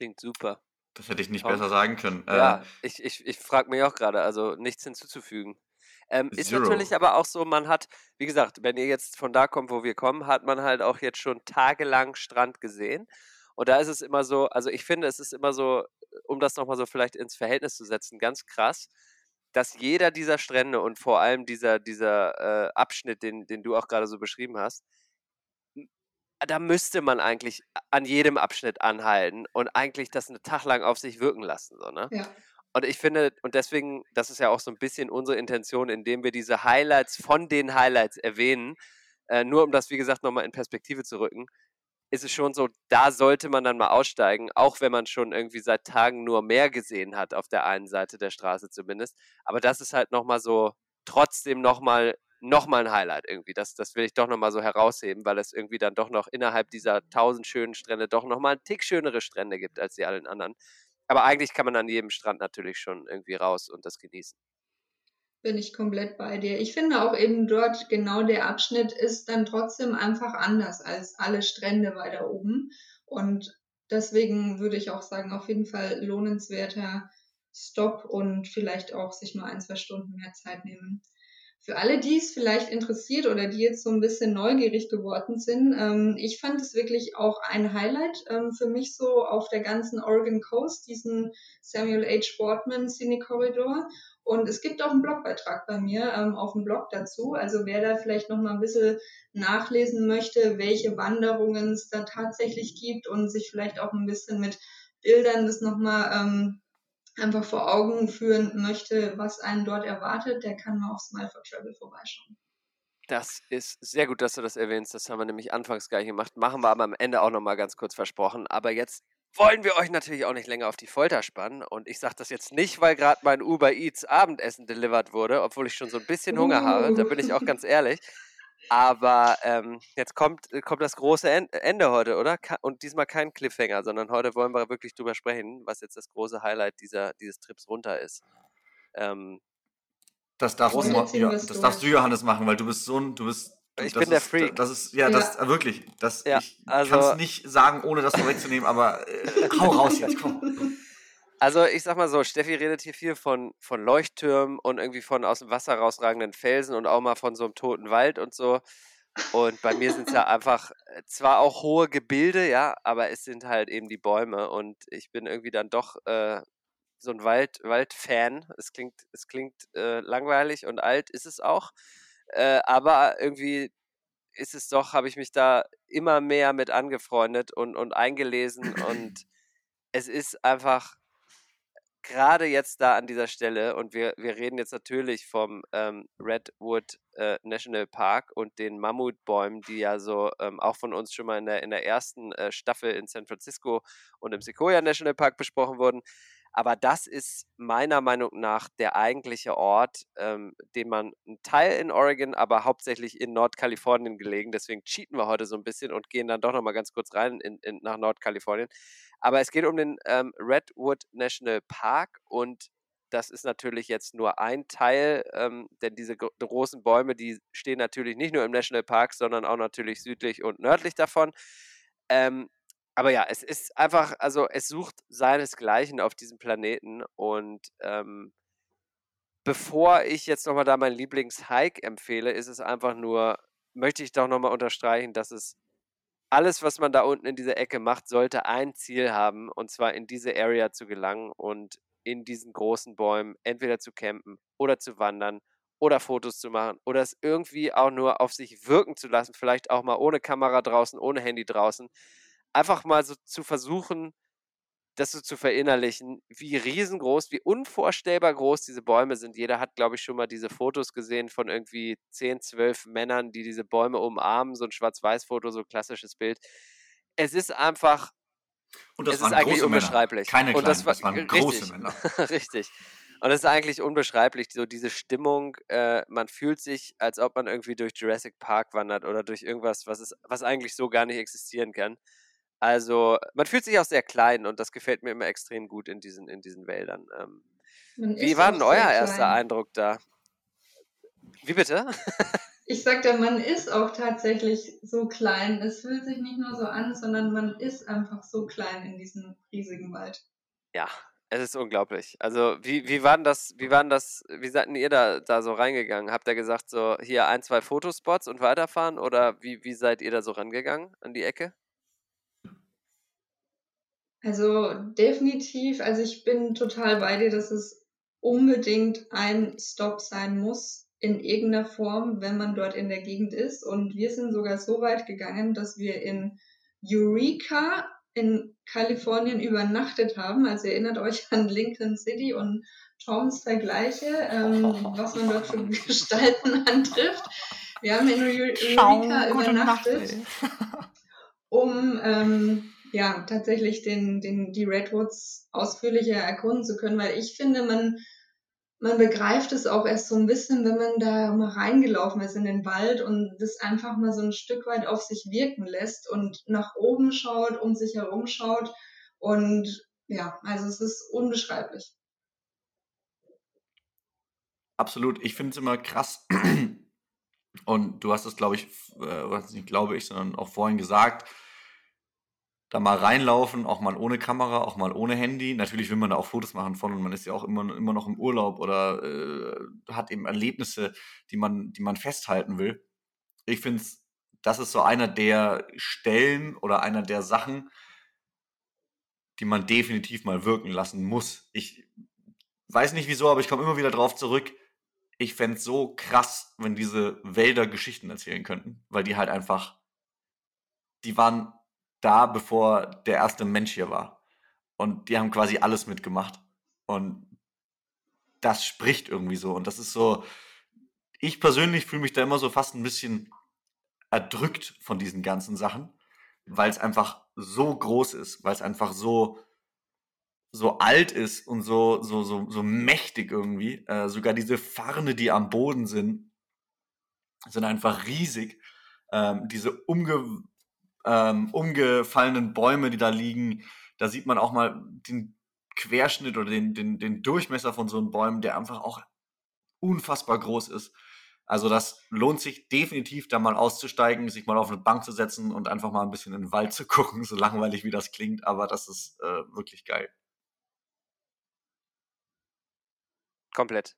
[SPEAKER 1] klingt super.
[SPEAKER 3] Das hätte ich nicht Tom. besser sagen können.
[SPEAKER 1] Ja, äh, ich, ich, ich frage mich auch gerade, also nichts hinzuzufügen. Ähm, ist natürlich aber auch so, man hat, wie gesagt, wenn ihr jetzt von da kommt, wo wir kommen, hat man halt auch jetzt schon tagelang Strand gesehen. Und da ist es immer so, also ich finde, es ist immer so, um das nochmal so vielleicht ins Verhältnis zu setzen, ganz krass, dass jeder dieser Strände und vor allem dieser, dieser äh, Abschnitt, den, den du auch gerade so beschrieben hast, da müsste man eigentlich an jedem Abschnitt anhalten und eigentlich das einen Tag lang auf sich wirken lassen. So, ne?
[SPEAKER 2] Ja.
[SPEAKER 1] Und ich finde, und deswegen, das ist ja auch so ein bisschen unsere Intention, indem wir diese Highlights von den Highlights erwähnen, äh, nur um das, wie gesagt, nochmal in Perspektive zu rücken, ist es schon so, da sollte man dann mal aussteigen, auch wenn man schon irgendwie seit Tagen nur mehr gesehen hat, auf der einen Seite der Straße zumindest. Aber das ist halt nochmal so, trotzdem nochmal nochmal ein Highlight irgendwie. Das, das will ich doch nochmal so herausheben, weil es irgendwie dann doch noch innerhalb dieser tausend schönen Strände doch nochmal ein Tick schönere Strände gibt als die allen anderen. Aber eigentlich kann man an jedem Strand natürlich schon irgendwie raus und das genießen.
[SPEAKER 2] Bin ich komplett bei dir. Ich finde auch eben dort genau der Abschnitt ist dann trotzdem einfach anders als alle Strände weiter oben. Und deswegen würde ich auch sagen, auf jeden Fall lohnenswerter Stopp und vielleicht auch sich nur ein, zwei Stunden mehr Zeit nehmen. Für alle, die es vielleicht interessiert oder die jetzt so ein bisschen neugierig geworden sind, ähm, ich fand es wirklich auch ein Highlight ähm, für mich so auf der ganzen Oregon Coast, diesen Samuel H. Boardman Scenic Corridor. Und es gibt auch einen Blogbeitrag bei mir ähm, auf dem Blog dazu. Also wer da vielleicht noch mal ein bisschen nachlesen möchte, welche Wanderungen es da tatsächlich gibt und sich vielleicht auch ein bisschen mit Bildern das nochmal ähm, einfach vor Augen führen möchte, was einen dort erwartet, der kann mal auf Smile for Travel vorbeischauen.
[SPEAKER 1] Das ist sehr gut, dass du das erwähnst. Das haben wir nämlich anfangs gar nicht gemacht. Machen wir aber am Ende auch nochmal ganz kurz versprochen. Aber jetzt wollen wir euch natürlich auch nicht länger auf die Folter spannen. Und ich sage das jetzt nicht, weil gerade mein Uber Eats Abendessen delivered wurde, obwohl ich schon so ein bisschen Hunger uh. habe. Da bin ich auch ganz ehrlich. Aber ähm, jetzt kommt, äh, kommt das große Ende heute, oder? Und diesmal kein Cliffhanger, sondern heute wollen wir wirklich drüber sprechen, was jetzt das große Highlight dieser, dieses Trips runter ist. Ähm,
[SPEAKER 3] das, darfst du, ja, das darfst du, Johannes, machen, weil du bist so ein, du bist
[SPEAKER 1] ich bin der Freak.
[SPEAKER 3] Das ist, ja, das ja. wirklich. Das, ja, ich also, kann es nicht sagen, ohne das vorwegzunehmen, aber äh, hau raus jetzt, komm.
[SPEAKER 1] Also ich sag mal so, Steffi redet hier viel von, von Leuchttürmen und irgendwie von aus dem Wasser rausragenden Felsen und auch mal von so einem toten Wald und so. Und bei mir sind es ja einfach äh, zwar auch hohe Gebilde, ja, aber es sind halt eben die Bäume und ich bin irgendwie dann doch äh, so ein Wald, Waldfan. Es klingt, es klingt äh, langweilig und alt ist es auch. Äh, aber irgendwie ist es doch, habe ich mich da immer mehr mit angefreundet und, und eingelesen und es ist einfach gerade jetzt da an dieser Stelle, und wir, wir reden jetzt natürlich vom ähm, Redwood äh, National Park und den Mammutbäumen, die ja so ähm, auch von uns schon mal in der, in der ersten äh, Staffel in San Francisco und im Sequoia National Park besprochen wurden. Aber das ist meiner Meinung nach der eigentliche Ort, ähm, den man einen Teil in Oregon, aber hauptsächlich in Nordkalifornien gelegen. Deswegen cheaten wir heute so ein bisschen und gehen dann doch nochmal ganz kurz rein in, in, nach Nordkalifornien. Aber es geht um den ähm, Redwood National Park und das ist natürlich jetzt nur ein Teil, ähm, denn diese großen Bäume, die stehen natürlich nicht nur im National Park, sondern auch natürlich südlich und nördlich davon. Ähm, aber ja, es ist einfach, also es sucht seinesgleichen auf diesem Planeten und ähm, bevor ich jetzt nochmal da mein Lieblingshike empfehle, ist es einfach nur, möchte ich doch nochmal unterstreichen, dass es alles, was man da unten in dieser Ecke macht, sollte ein Ziel haben, und zwar in diese Area zu gelangen. Und in diesen großen Bäumen entweder zu campen oder zu wandern oder Fotos zu machen oder es irgendwie auch nur auf sich wirken zu lassen, vielleicht auch mal ohne Kamera draußen, ohne Handy draußen. Einfach mal so zu versuchen, das so zu verinnerlichen, wie riesengroß, wie unvorstellbar groß diese Bäume sind. Jeder hat, glaube ich, schon mal diese Fotos gesehen von irgendwie 10, 12 Männern, die diese Bäume umarmen, so ein Schwarz-Weiß-Foto, so ein klassisches Bild. Es ist einfach,
[SPEAKER 3] Und das
[SPEAKER 1] es ist
[SPEAKER 3] waren
[SPEAKER 1] eigentlich
[SPEAKER 3] große Männer.
[SPEAKER 1] unbeschreiblich.
[SPEAKER 3] Keine
[SPEAKER 1] Und das
[SPEAKER 3] kleinen,
[SPEAKER 1] war
[SPEAKER 3] das waren
[SPEAKER 1] richtig,
[SPEAKER 3] große Männer.
[SPEAKER 1] richtig. Und es ist eigentlich unbeschreiblich, so diese Stimmung. Äh, man fühlt sich, als ob man irgendwie durch Jurassic Park wandert oder durch irgendwas, was, es, was eigentlich so gar nicht existieren kann. Also, man fühlt sich auch sehr klein und das gefällt mir immer extrem gut in diesen, in diesen Wäldern. Ähm, wie war denn euer erster
[SPEAKER 2] klein.
[SPEAKER 1] Eindruck da? Wie bitte?
[SPEAKER 2] Ich sagte, man ist auch tatsächlich so klein. Es fühlt sich nicht nur so an, sondern man ist einfach so klein in diesem riesigen Wald.
[SPEAKER 1] Ja, es ist unglaublich. Also, wie, wie war denn das, wie waren das, wie seid denn ihr da, da so reingegangen? Habt ihr gesagt, so hier ein, zwei Fotospots und weiterfahren oder wie, wie seid ihr da so rangegangen an die Ecke?
[SPEAKER 2] Also definitiv, also ich bin total bei dir, dass es unbedingt ein Stop sein muss in irgendeiner Form, wenn man dort in der Gegend ist. Und wir sind sogar so weit gegangen, dass wir in Eureka in Kalifornien übernachtet haben. Also erinnert euch an Lincoln City und Toms Vergleiche, ähm, was man dort für Gestalten antrifft. Wir haben in Eu- Eureka übernachtet um ähm, ja tatsächlich den, den, die Redwoods ausführlicher erkunden zu können, weil ich finde, man, man begreift es auch erst so ein bisschen, wenn man da mal reingelaufen ist in den Wald und das einfach mal so ein Stück weit auf sich wirken lässt und nach oben schaut, um sich herum schaut und ja, also es ist unbeschreiblich.
[SPEAKER 3] Absolut. Ich finde es immer krass. Und du hast es, glaube ich, äh, was nicht glaube ich, sondern auch vorhin gesagt, da mal reinlaufen, auch mal ohne Kamera, auch mal ohne Handy. Natürlich will man da auch Fotos machen von und man ist ja auch immer, immer noch im Urlaub oder äh, hat eben Erlebnisse, die man, die man festhalten will. Ich finde, das ist so einer der Stellen oder einer der Sachen, die man definitiv mal wirken lassen muss. Ich weiß nicht wieso, aber ich komme immer wieder drauf zurück. Ich fände es so krass, wenn diese Wälder Geschichten erzählen könnten, weil die halt einfach, die waren da, bevor der erste Mensch hier war. Und die haben quasi alles mitgemacht. Und das spricht irgendwie so. Und das ist so, ich persönlich fühle mich da immer so fast ein bisschen erdrückt von diesen ganzen Sachen, weil es einfach so groß ist, weil es einfach so, so alt ist und so, so, so, so mächtig irgendwie. Äh, sogar diese Farne, die am Boden sind, sind einfach riesig. Ähm, diese umge, ähm, umgefallenen Bäume, die da liegen, da sieht man auch mal den Querschnitt oder den, den, den Durchmesser von so einem Bäumen, der einfach auch unfassbar groß ist. Also das lohnt sich definitiv, da mal auszusteigen, sich mal auf eine Bank zu setzen und einfach mal ein bisschen in den Wald zu gucken, so langweilig wie das klingt, aber das ist äh, wirklich geil.
[SPEAKER 1] Komplett.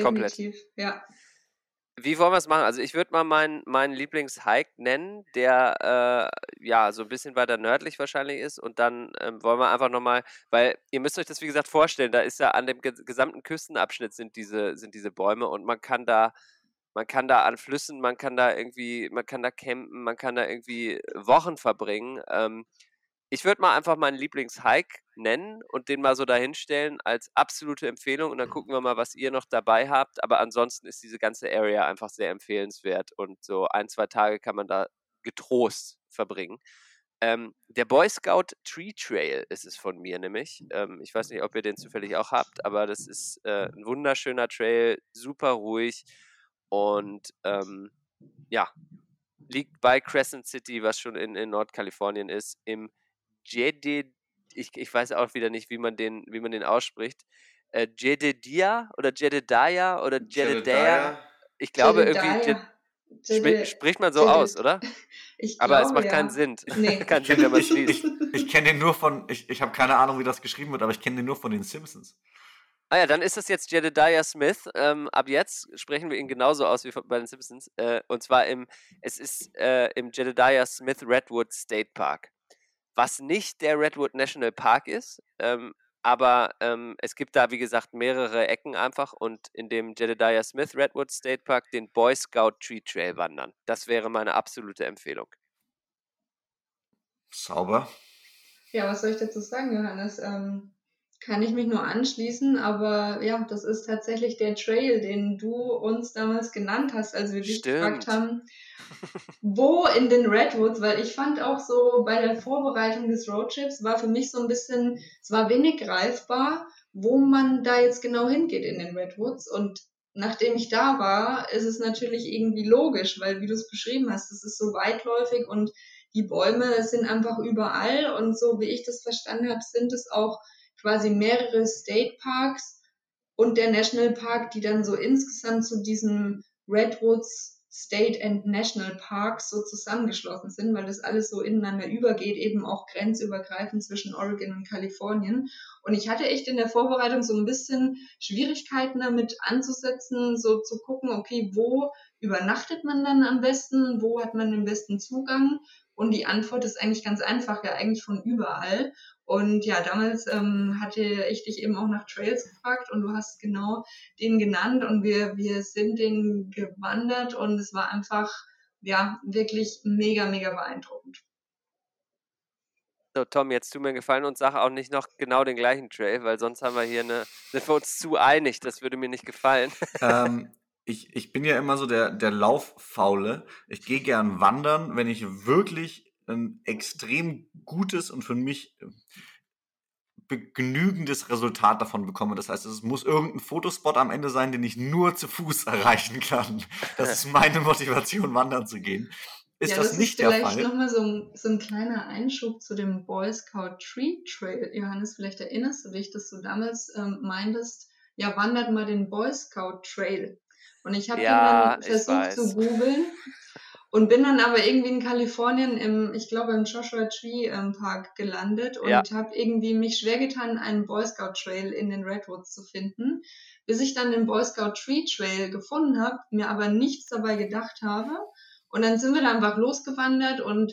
[SPEAKER 1] Komplett.
[SPEAKER 2] Definitiv, ja.
[SPEAKER 1] Wie wollen wir es machen? Also ich würde mal meinen meinen Lieblings-Hike nennen, der äh, ja so ein bisschen weiter nördlich wahrscheinlich ist. Und dann ähm, wollen wir einfach nochmal, weil ihr müsst euch das wie gesagt vorstellen, da ist ja an dem ges- gesamten Küstenabschnitt sind diese, sind diese Bäume und man kann da, man kann da an Flüssen, man kann da irgendwie, man kann da campen, man kann da irgendwie Wochen verbringen. Ähm, ich würde mal einfach meinen Lieblings-Hike nennen und den mal so dahinstellen als absolute Empfehlung und dann gucken wir mal, was ihr noch dabei habt. Aber ansonsten ist diese ganze Area einfach sehr empfehlenswert und so ein, zwei Tage kann man da getrost verbringen. Ähm, der Boy Scout Tree Trail ist es von mir nämlich. Ähm, ich weiß nicht, ob ihr den zufällig auch habt, aber das ist äh, ein wunderschöner Trail, super ruhig und ähm, ja, liegt bei Crescent City, was schon in, in Nordkalifornien ist, im Jedid, ich, ich weiß auch wieder nicht, wie man den, wie man den ausspricht. Äh, Jedediah oder Jedediah oder Jedediah. Ich glaube irgendwie, Jed,
[SPEAKER 2] Jedediah.
[SPEAKER 1] spri-
[SPEAKER 2] Jede-
[SPEAKER 1] spricht man so aus, oder?
[SPEAKER 2] Ich
[SPEAKER 1] Aber es macht
[SPEAKER 2] ja.
[SPEAKER 1] keinen Sinn.
[SPEAKER 2] Nee.
[SPEAKER 1] Keinen
[SPEAKER 3] Ich
[SPEAKER 1] Sinn, wenn
[SPEAKER 3] kenne
[SPEAKER 1] man
[SPEAKER 3] ich, ich, ich kenn den nur von, ich, ich habe keine Ahnung, wie das geschrieben wird, aber ich kenne den nur von den Simpsons.
[SPEAKER 1] Ah ja, dann ist das jetzt Jedediah Smith. Ähm, ab jetzt sprechen wir ihn genauso aus wie bei den Simpsons. Äh, und zwar im, es ist äh, im Jedediah Smith Redwood State Park. Was nicht der Redwood National Park ist, ähm, aber ähm, es gibt da, wie gesagt, mehrere Ecken einfach und in dem Jedediah Smith Redwood State Park den Boy Scout Tree Trail wandern. Das wäre meine absolute Empfehlung.
[SPEAKER 3] Sauber.
[SPEAKER 2] Ja, was soll ich dazu sagen, Johannes? Ähm, kann ich mich nur anschließen, aber ja, das ist tatsächlich der Trail, den du uns damals genannt hast, als wir dich gefragt haben, wo in den Redwoods, weil ich fand auch so bei der Vorbereitung des Roadtrips war für mich so ein bisschen, es war wenig greifbar, wo man da jetzt genau hingeht in den Redwoods. Und nachdem ich da war, ist es natürlich irgendwie logisch, weil wie du es beschrieben hast, es ist so weitläufig und die Bäume sind einfach überall. Und so wie ich das verstanden habe, sind es auch quasi mehrere State Parks und der National Park, die dann so insgesamt zu diesem Redwoods State and National Parks so zusammengeschlossen sind, weil das alles so ineinander übergeht, eben auch grenzübergreifend zwischen Oregon und Kalifornien. Und ich hatte echt in der Vorbereitung so ein bisschen Schwierigkeiten damit anzusetzen, so zu gucken, okay, wo übernachtet man dann am besten, wo hat man den besten Zugang? Und die Antwort ist eigentlich ganz einfach, ja, eigentlich von überall. Und ja, damals ähm, hatte ich dich eben auch nach Trails gefragt und du hast genau den genannt und wir, wir sind den gewandert und es war einfach, ja, wirklich mega, mega beeindruckend.
[SPEAKER 1] So, Tom, jetzt tu mir einen Gefallen und sag auch nicht noch genau den gleichen Trail, weil sonst haben wir hier eine, sind wir uns zu einig, das würde mir nicht gefallen.
[SPEAKER 3] Ähm, ich, ich bin ja immer so der, der Lauffaule. Ich gehe gern wandern, wenn ich wirklich ein extrem gutes und für mich äh, begnügendes Resultat davon bekomme. Das heißt, es muss irgendein Fotospot am Ende sein, den ich nur zu Fuß erreichen kann. Das ist meine Motivation, wandern zu gehen. Ist ja, das, das, nicht ist der
[SPEAKER 2] Fall? Vielleicht nochmal so ein, so ein kleiner Einschub zu dem Boy Scout Tree Trail. Johannes, vielleicht erinnerst du dich, dass du damals ähm, meintest, ja, wandert mal den Boy Scout Trail. Und ich habe ja, dann versucht zu googeln und bin dann aber irgendwie in Kalifornien im, ich glaube, im Joshua Tree ähm, Park gelandet und ja. habe irgendwie mich schwer getan, einen Boy Scout Trail in den Redwoods zu finden. Bis ich dann den Boy Scout Tree Trail gefunden habe, mir aber nichts dabei gedacht habe. Und dann sind wir da einfach losgewandert und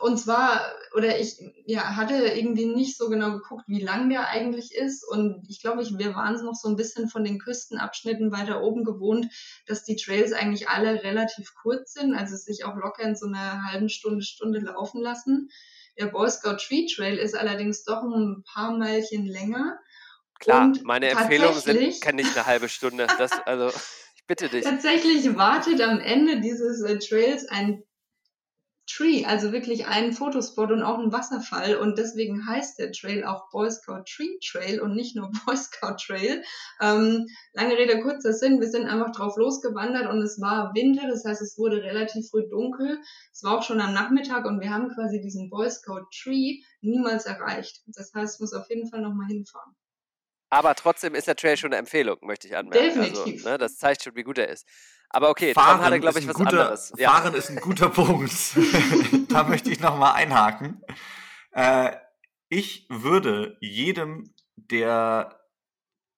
[SPEAKER 2] und zwar, oder ich ja, hatte irgendwie nicht so genau geguckt, wie lang der eigentlich ist. Und ich glaube, ich, wir waren noch so ein bisschen von den Küstenabschnitten weiter oben gewohnt, dass die Trails eigentlich alle relativ kurz sind, also sich auch locker in so einer halben Stunde, Stunde laufen lassen. Der Boy Scout Tree Trail ist allerdings doch ein paar Meilchen länger.
[SPEAKER 1] Klar, und meine Empfehlungen sind kann nicht eine halbe Stunde. Das, also, ich bitte dich.
[SPEAKER 2] Tatsächlich wartet am Ende dieses äh, Trails ein Tree, also wirklich ein Fotospot und auch ein Wasserfall. Und deswegen heißt der Trail auch Boy Scout Tree Trail und nicht nur Boy Scout Trail. Ähm, lange Rede, kurzer Sinn, wir sind einfach drauf losgewandert und es war Winter, das heißt, es wurde relativ früh dunkel. Es war auch schon am Nachmittag und wir haben quasi diesen Boy Scout Tree niemals erreicht. Das heißt, es muss auf jeden Fall nochmal hinfahren.
[SPEAKER 1] Aber trotzdem ist der Trail schon eine Empfehlung, möchte ich anmerken.
[SPEAKER 2] Also, Definitiv.
[SPEAKER 1] Also, ne, das zeigt schon, wie gut er ist. Aber okay, Fahren Tom hatte, glaube ich, was
[SPEAKER 3] guter,
[SPEAKER 1] anderes.
[SPEAKER 3] Ja. Fahren ist ein guter Punkt. da möchte ich nochmal einhaken. Äh, ich würde jedem, der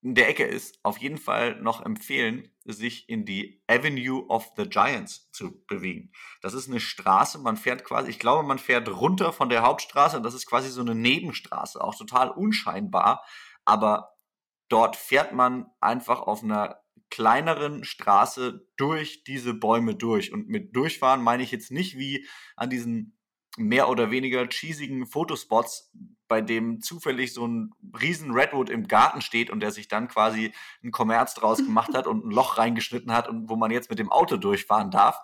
[SPEAKER 3] in der Ecke ist, auf jeden Fall noch empfehlen, sich in die Avenue of the Giants zu bewegen. Das ist eine Straße, man fährt quasi, ich glaube, man fährt runter von der Hauptstraße und das ist quasi so eine Nebenstraße, auch total unscheinbar, aber dort fährt man einfach auf einer kleineren Straße durch diese Bäume durch. Und mit durchfahren meine ich jetzt nicht wie an diesen mehr oder weniger cheesigen Fotospots, bei dem zufällig so ein riesen Redwood im Garten steht und der sich dann quasi ein Kommerz draus gemacht hat und ein Loch reingeschnitten hat und wo man jetzt mit dem Auto durchfahren darf,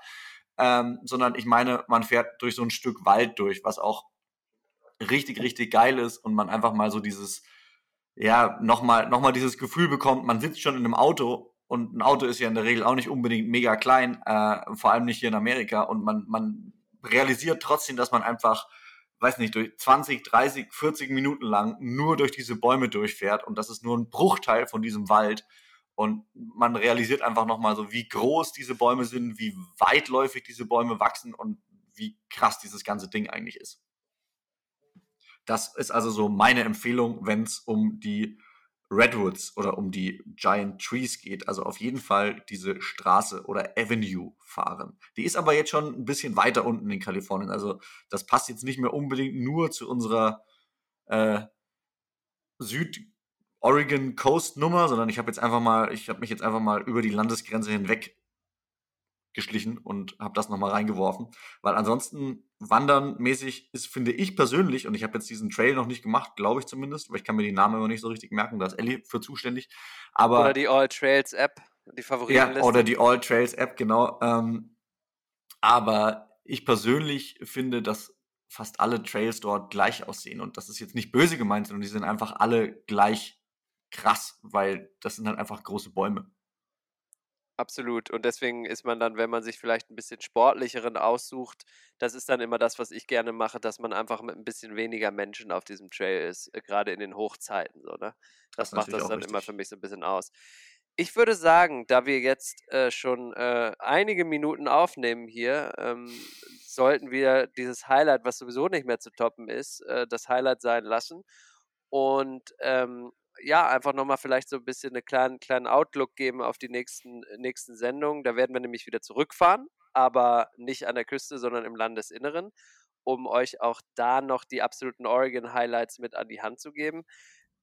[SPEAKER 3] ähm, sondern ich meine, man fährt durch so ein Stück Wald durch, was auch richtig, richtig geil ist und man einfach mal so dieses, ja, nochmal noch mal dieses Gefühl bekommt, man sitzt schon in einem Auto und ein Auto ist ja in der Regel auch nicht unbedingt mega klein, äh, vor allem nicht hier in Amerika. Und man, man realisiert trotzdem, dass man einfach, weiß nicht, durch 20, 30, 40 Minuten lang nur durch diese Bäume durchfährt. Und das ist nur ein Bruchteil von diesem Wald. Und man realisiert einfach nochmal so, wie groß diese Bäume sind, wie weitläufig diese Bäume wachsen und wie krass dieses ganze Ding eigentlich ist. Das ist also so meine Empfehlung, wenn es um die Redwoods oder um die Giant Trees geht. Also auf jeden Fall diese Straße oder Avenue fahren. Die ist aber jetzt schon ein bisschen weiter unten in Kalifornien. Also das passt jetzt nicht mehr unbedingt nur zu unserer äh, Süd Oregon Coast Nummer, sondern ich habe jetzt einfach mal, ich habe mich jetzt einfach mal über die Landesgrenze hinweg geschlichen und habe das nochmal reingeworfen. Weil ansonsten wandern mäßig ist, finde ich persönlich, und ich habe jetzt diesen Trail noch nicht gemacht, glaube ich zumindest, weil ich kann mir die Namen immer nicht so richtig merken, da ist Ellie für zuständig. Aber,
[SPEAKER 1] oder die All Trails App, die Favoritenliste.
[SPEAKER 3] Ja, oder die All Trails App, genau. Ähm, aber ich persönlich finde, dass fast alle Trails dort gleich aussehen. Und das ist jetzt nicht böse gemeint, sondern die sind einfach alle gleich krass, weil das sind halt einfach große Bäume.
[SPEAKER 1] Absolut. Und deswegen ist man dann, wenn man sich vielleicht ein bisschen sportlicheren aussucht, das ist dann immer das, was ich gerne mache, dass man einfach mit ein bisschen weniger Menschen auf diesem Trail ist, äh, gerade in den Hochzeiten. So, ne? Das, das macht das dann richtig. immer für mich so ein bisschen aus. Ich würde sagen, da wir jetzt äh, schon äh, einige Minuten aufnehmen hier, ähm, sollten wir dieses Highlight, was sowieso nicht mehr zu toppen ist, äh, das Highlight sein lassen. Und ähm, ja, einfach nochmal vielleicht so ein bisschen einen kleinen, kleinen Outlook geben auf die nächsten, nächsten Sendungen. Da werden wir nämlich wieder zurückfahren, aber nicht an der Küste, sondern im Landesinneren, um euch auch da noch die absoluten Oregon-Highlights mit an die Hand zu geben.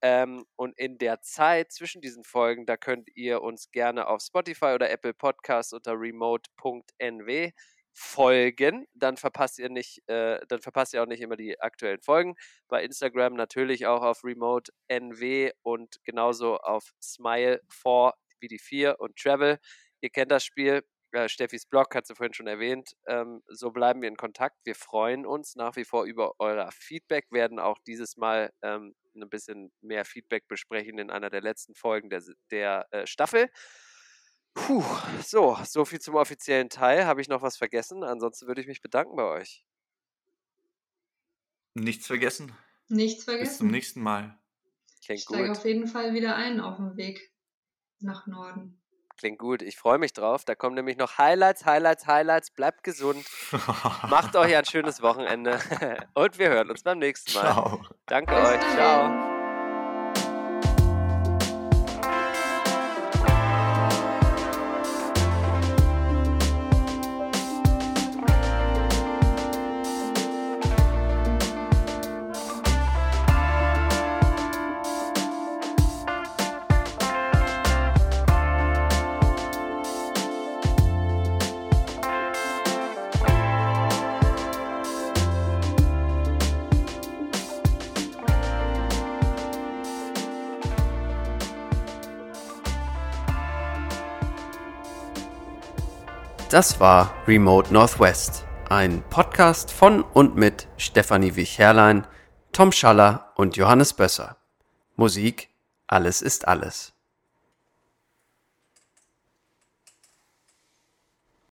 [SPEAKER 1] Ähm, und in der Zeit zwischen diesen Folgen, da könnt ihr uns gerne auf Spotify oder Apple Podcasts unter remote.nw folgen, dann verpasst ihr nicht, äh, dann verpasst ihr auch nicht immer die aktuellen Folgen. Bei Instagram natürlich auch auf Remote NW und genauso auf Smile 4 wie die 4 und Travel. Ihr kennt das Spiel. Äh, Steffis Blog hat sie vorhin schon erwähnt. Ähm, so bleiben wir in Kontakt. Wir freuen uns nach wie vor über euer Feedback, werden auch dieses Mal ähm, ein bisschen mehr Feedback besprechen in einer der letzten Folgen der, der äh, Staffel. Puh, so, so viel zum offiziellen Teil. Habe ich noch was vergessen? Ansonsten würde ich mich bedanken bei euch.
[SPEAKER 3] Nichts vergessen.
[SPEAKER 2] Nichts vergessen.
[SPEAKER 3] Bis zum nächsten Mal.
[SPEAKER 2] Klingt ich steige auf jeden Fall wieder ein auf dem Weg nach Norden.
[SPEAKER 1] Klingt gut. Ich freue mich drauf. Da kommen nämlich noch Highlights, Highlights, Highlights. Bleibt gesund. Macht euch ein schönes Wochenende. Und wir hören uns beim nächsten Mal. Ciao. Danke Bis euch. Dahin. Ciao. Das war Remote Northwest, ein Podcast von und mit Stefanie Wich-Herrlein, Tom Schaller und Johannes Bösser. Musik Alles ist alles.